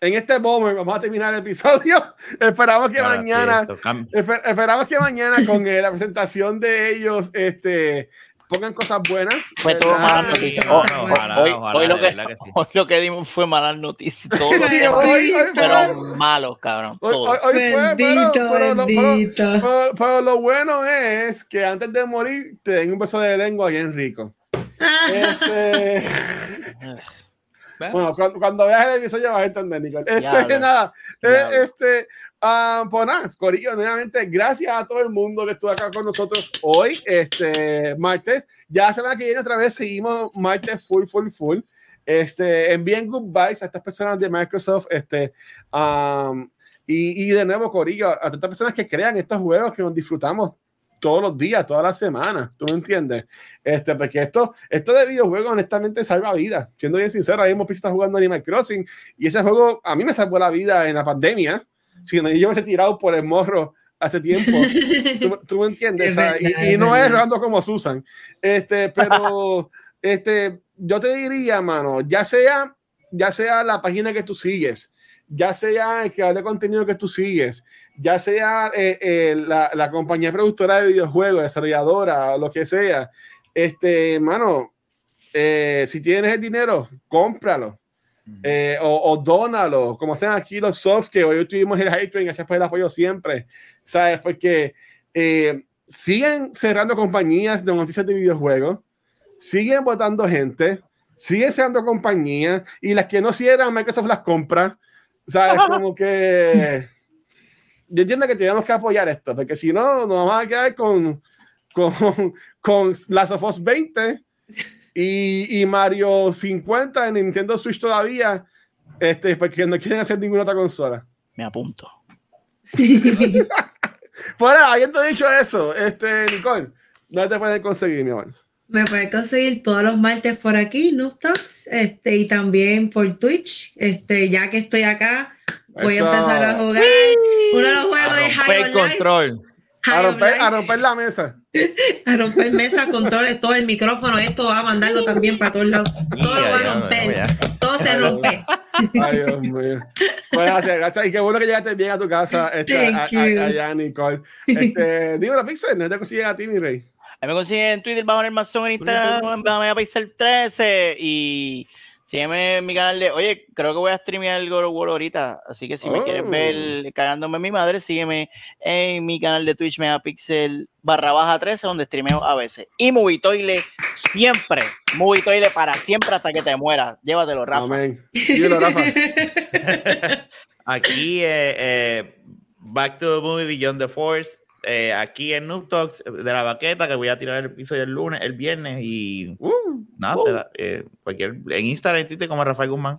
en este momento vamos a terminar el episodio. <laughs> esperamos que mañana, esperamos que mañana con eh, la presentación de ellos, este, pongan cosas buenas. Fue todo malas noticias. Hoy, lo, que, hoy lo que dimos fue malas noticias. Todo sí, hoy, pero malos, cabrón. Hoy, fue, pero, pero, pero, lo bueno es que antes de morir te den un beso de lengua bien rico. este... <laughs> Bueno, cuando, veas el episodio vas a entender, Nicole. Este, nada, eh, este, uh, pues nada, Corillo, nuevamente, gracias a todo el mundo que estuvo acá con nosotros hoy, este martes. Ya la semana que viene otra vez seguimos martes full, full, full. Este, envíen goodbyes a estas personas de Microsoft, este, um, y, y, de nuevo, Corillo, a estas personas que crean estos juegos que nos disfrutamos todos los días, todas las semanas, ¿tú me entiendes? Este, porque esto, esto de videojuegos honestamente salva vidas. Siendo bien sincero, ahí hemos está jugando Animal Crossing y ese juego a mí me salvó la vida en la pandemia. Si no, yo me he tirado por el morro hace tiempo. ¿Tú, <laughs> me entiendes? y, no es rando como Susan. Este, pero <laughs> este, yo te diría, mano, ya sea, ya sea la página que tú sigues, ya sea el creador de contenido que tú sigues, ya sea eh, eh, la, la, compañía productora de videojuegos, desarrolladora, lo que sea, este, mano, eh, si tienes el dinero, cómpralo. O, o, dónalo, como sean aquí los softs que hoy tuvimos el hype train, gracias por el apoyo siempre, ¿sabes? Porque siguen cerrando compañías de noticias de videojuegos, siguen votando gente, siguen cerrando compañías y las que no cierran, Microsoft las compra ¿Sabes? Como que. Yo entiendo que tenemos que apoyar esto, porque si no, nos vamos a quedar con, con, con Last of Us 20 y, y Mario 50 en Nintendo Switch todavía, este, porque no quieren hacer ninguna otra consola. Me apunto. <laughs> Ahora, habiendo dicho eso, este, Nicole, ¿dónde te pueden conseguir, mi amor? Me puedes conseguir todos los martes por aquí, Noob Talks, este, y también por Twitch. Este, ya que estoy acá, voy Eso. a empezar a jugar. Uno de los juegos de High control. A romper, a romper la mesa. <laughs> a romper mesa, controles, todo el micrófono, esto va a mandarlo también para todos lados. Todo lo va a romper, todo se rompe. <laughs> Ay, Dios mío. Pues gracias, gracias. Y qué bueno que llegaste bien a tu casa, este, Thank a- a- you. allá, Nicole. Este, <laughs> dímelo, Pixel, ¿no te consiguen a ti, mi rey? A mí me consiguen en Twitter bajo el mazón, en Instagram bajo el Pixel 13 y sígueme en mi canal de. Oye, creo que voy a streamear el God of War ahorita, así que si me Oh. quieres ver cagándome mi madre, sígueme en mi canal de Twitch Megapixel barra baja 13, donde streameo a veces. Y Movitoile siempre, Movitoile para siempre hasta que te mueras. Llévatelo, Rafa. Amén. Dímelo, Rafa. <laughs> Aquí, eh, eh, Back to the Movie Beyond the Force. eh, aquí en Noob Talks de la baqueta, que voy a tirar el episodio el lunes, el viernes y Uh, nada, uh. será, eh, cualquier, en Instagram como Rafael Guzmán.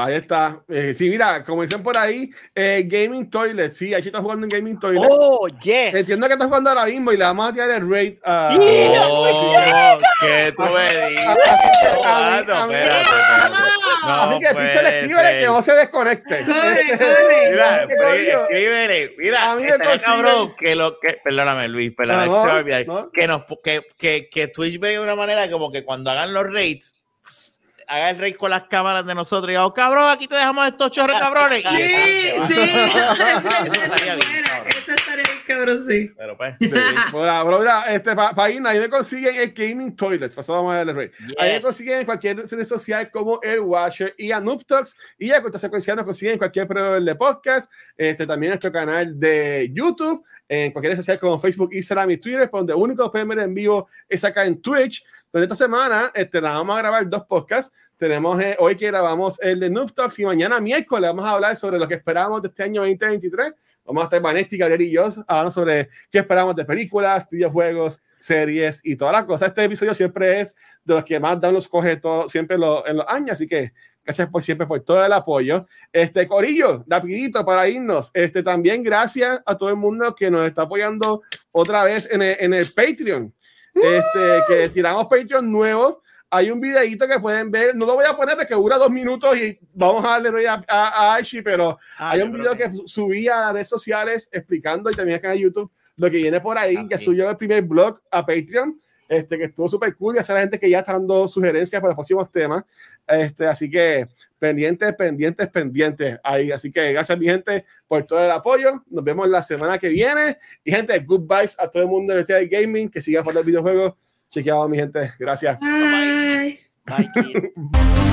Ahí está. Eh, sí, mira, como dicen por ahí, eh, Gaming Toilet. Sí, aquí está jugando en Gaming Toilet. Oh, yes. Entiendo que estás jugando ahora mismo y le vamos a tirar el rate a. Yeah. Oh, ¿Qué tú me dices? No, Así que Pixel escríbele que no se desconecte. <laughs> Corre, corre. <laughs> Mira, escríbele, mira, A mí me estaría consiguen- cabrón que lo que, perdóname Luis, perdóname, No, no. que nos que, que, que Twitch venga de una manera como que cuando hagan los pues, haga el rate con las cámaras de nosotros y diga, oh, cabrón, aquí te dejamos estos chorros cabrones. Sí, sí. <laughs> Eso estaría bien, Buena, cabrón. Sí. Pero pues, Sí, bueno, pero mira, este, para irnos, ahí me consiguen el Gaming Toilets. Pasó, vamos a darle rey. Ahí me Yes. consiguen en cualquier red social como el Watcher y a Noob Talks. Y a Cuenta Secuencial nos consiguen en cualquier proveedor de podcast. Este, también nuestro canal de YouTube, en cualquier red social como Facebook, Instagram y Twitter, donde único que pueden ver en vivo es acá en Twitch. Donde esta semana este, la vamos a grabar dos podcasts. Tenemos eh, hoy que grabamos el de Noob Talks y mañana miércoles vamos a hablar sobre lo que esperamos de este año 2023. Vamos a estar Vanetti, Gabriel y yo hablando sobre qué esperamos de películas, videojuegos, series y todas las cosas. Este episodio siempre es de los que más dan los coge todo, siempre lo- en los años, así que gracias por siempre por todo el apoyo. Este Corillo, rapidito para irnos. Este también gracias a todo el mundo que nos está apoyando otra vez en el, en el Patreon. Este, que tiramos Patreon nuevo. Hay un videito que pueden ver, no lo voy a poner porque dura dos minutos y vamos a darle a, a, a Archie, pero Ah, hay un video que subí a las redes sociales explicando y también acá en YouTube lo que viene por ahí, Ah, que sí. subió el primer blog a Patreon, este, que estuvo súper cool y hace la gente que ya está dando sugerencias para los próximos temas. Este, así que pendientes, pendientes, pendientes ahí. Así que gracias, mi gente, por todo el apoyo. Nos vemos la semana que viene. Y gente, good vibes a todo el mundo de de gaming, que siga jugando videojuegos. Chequeado, mi gente. Gracias. Bye. Bye, kid. <laughs>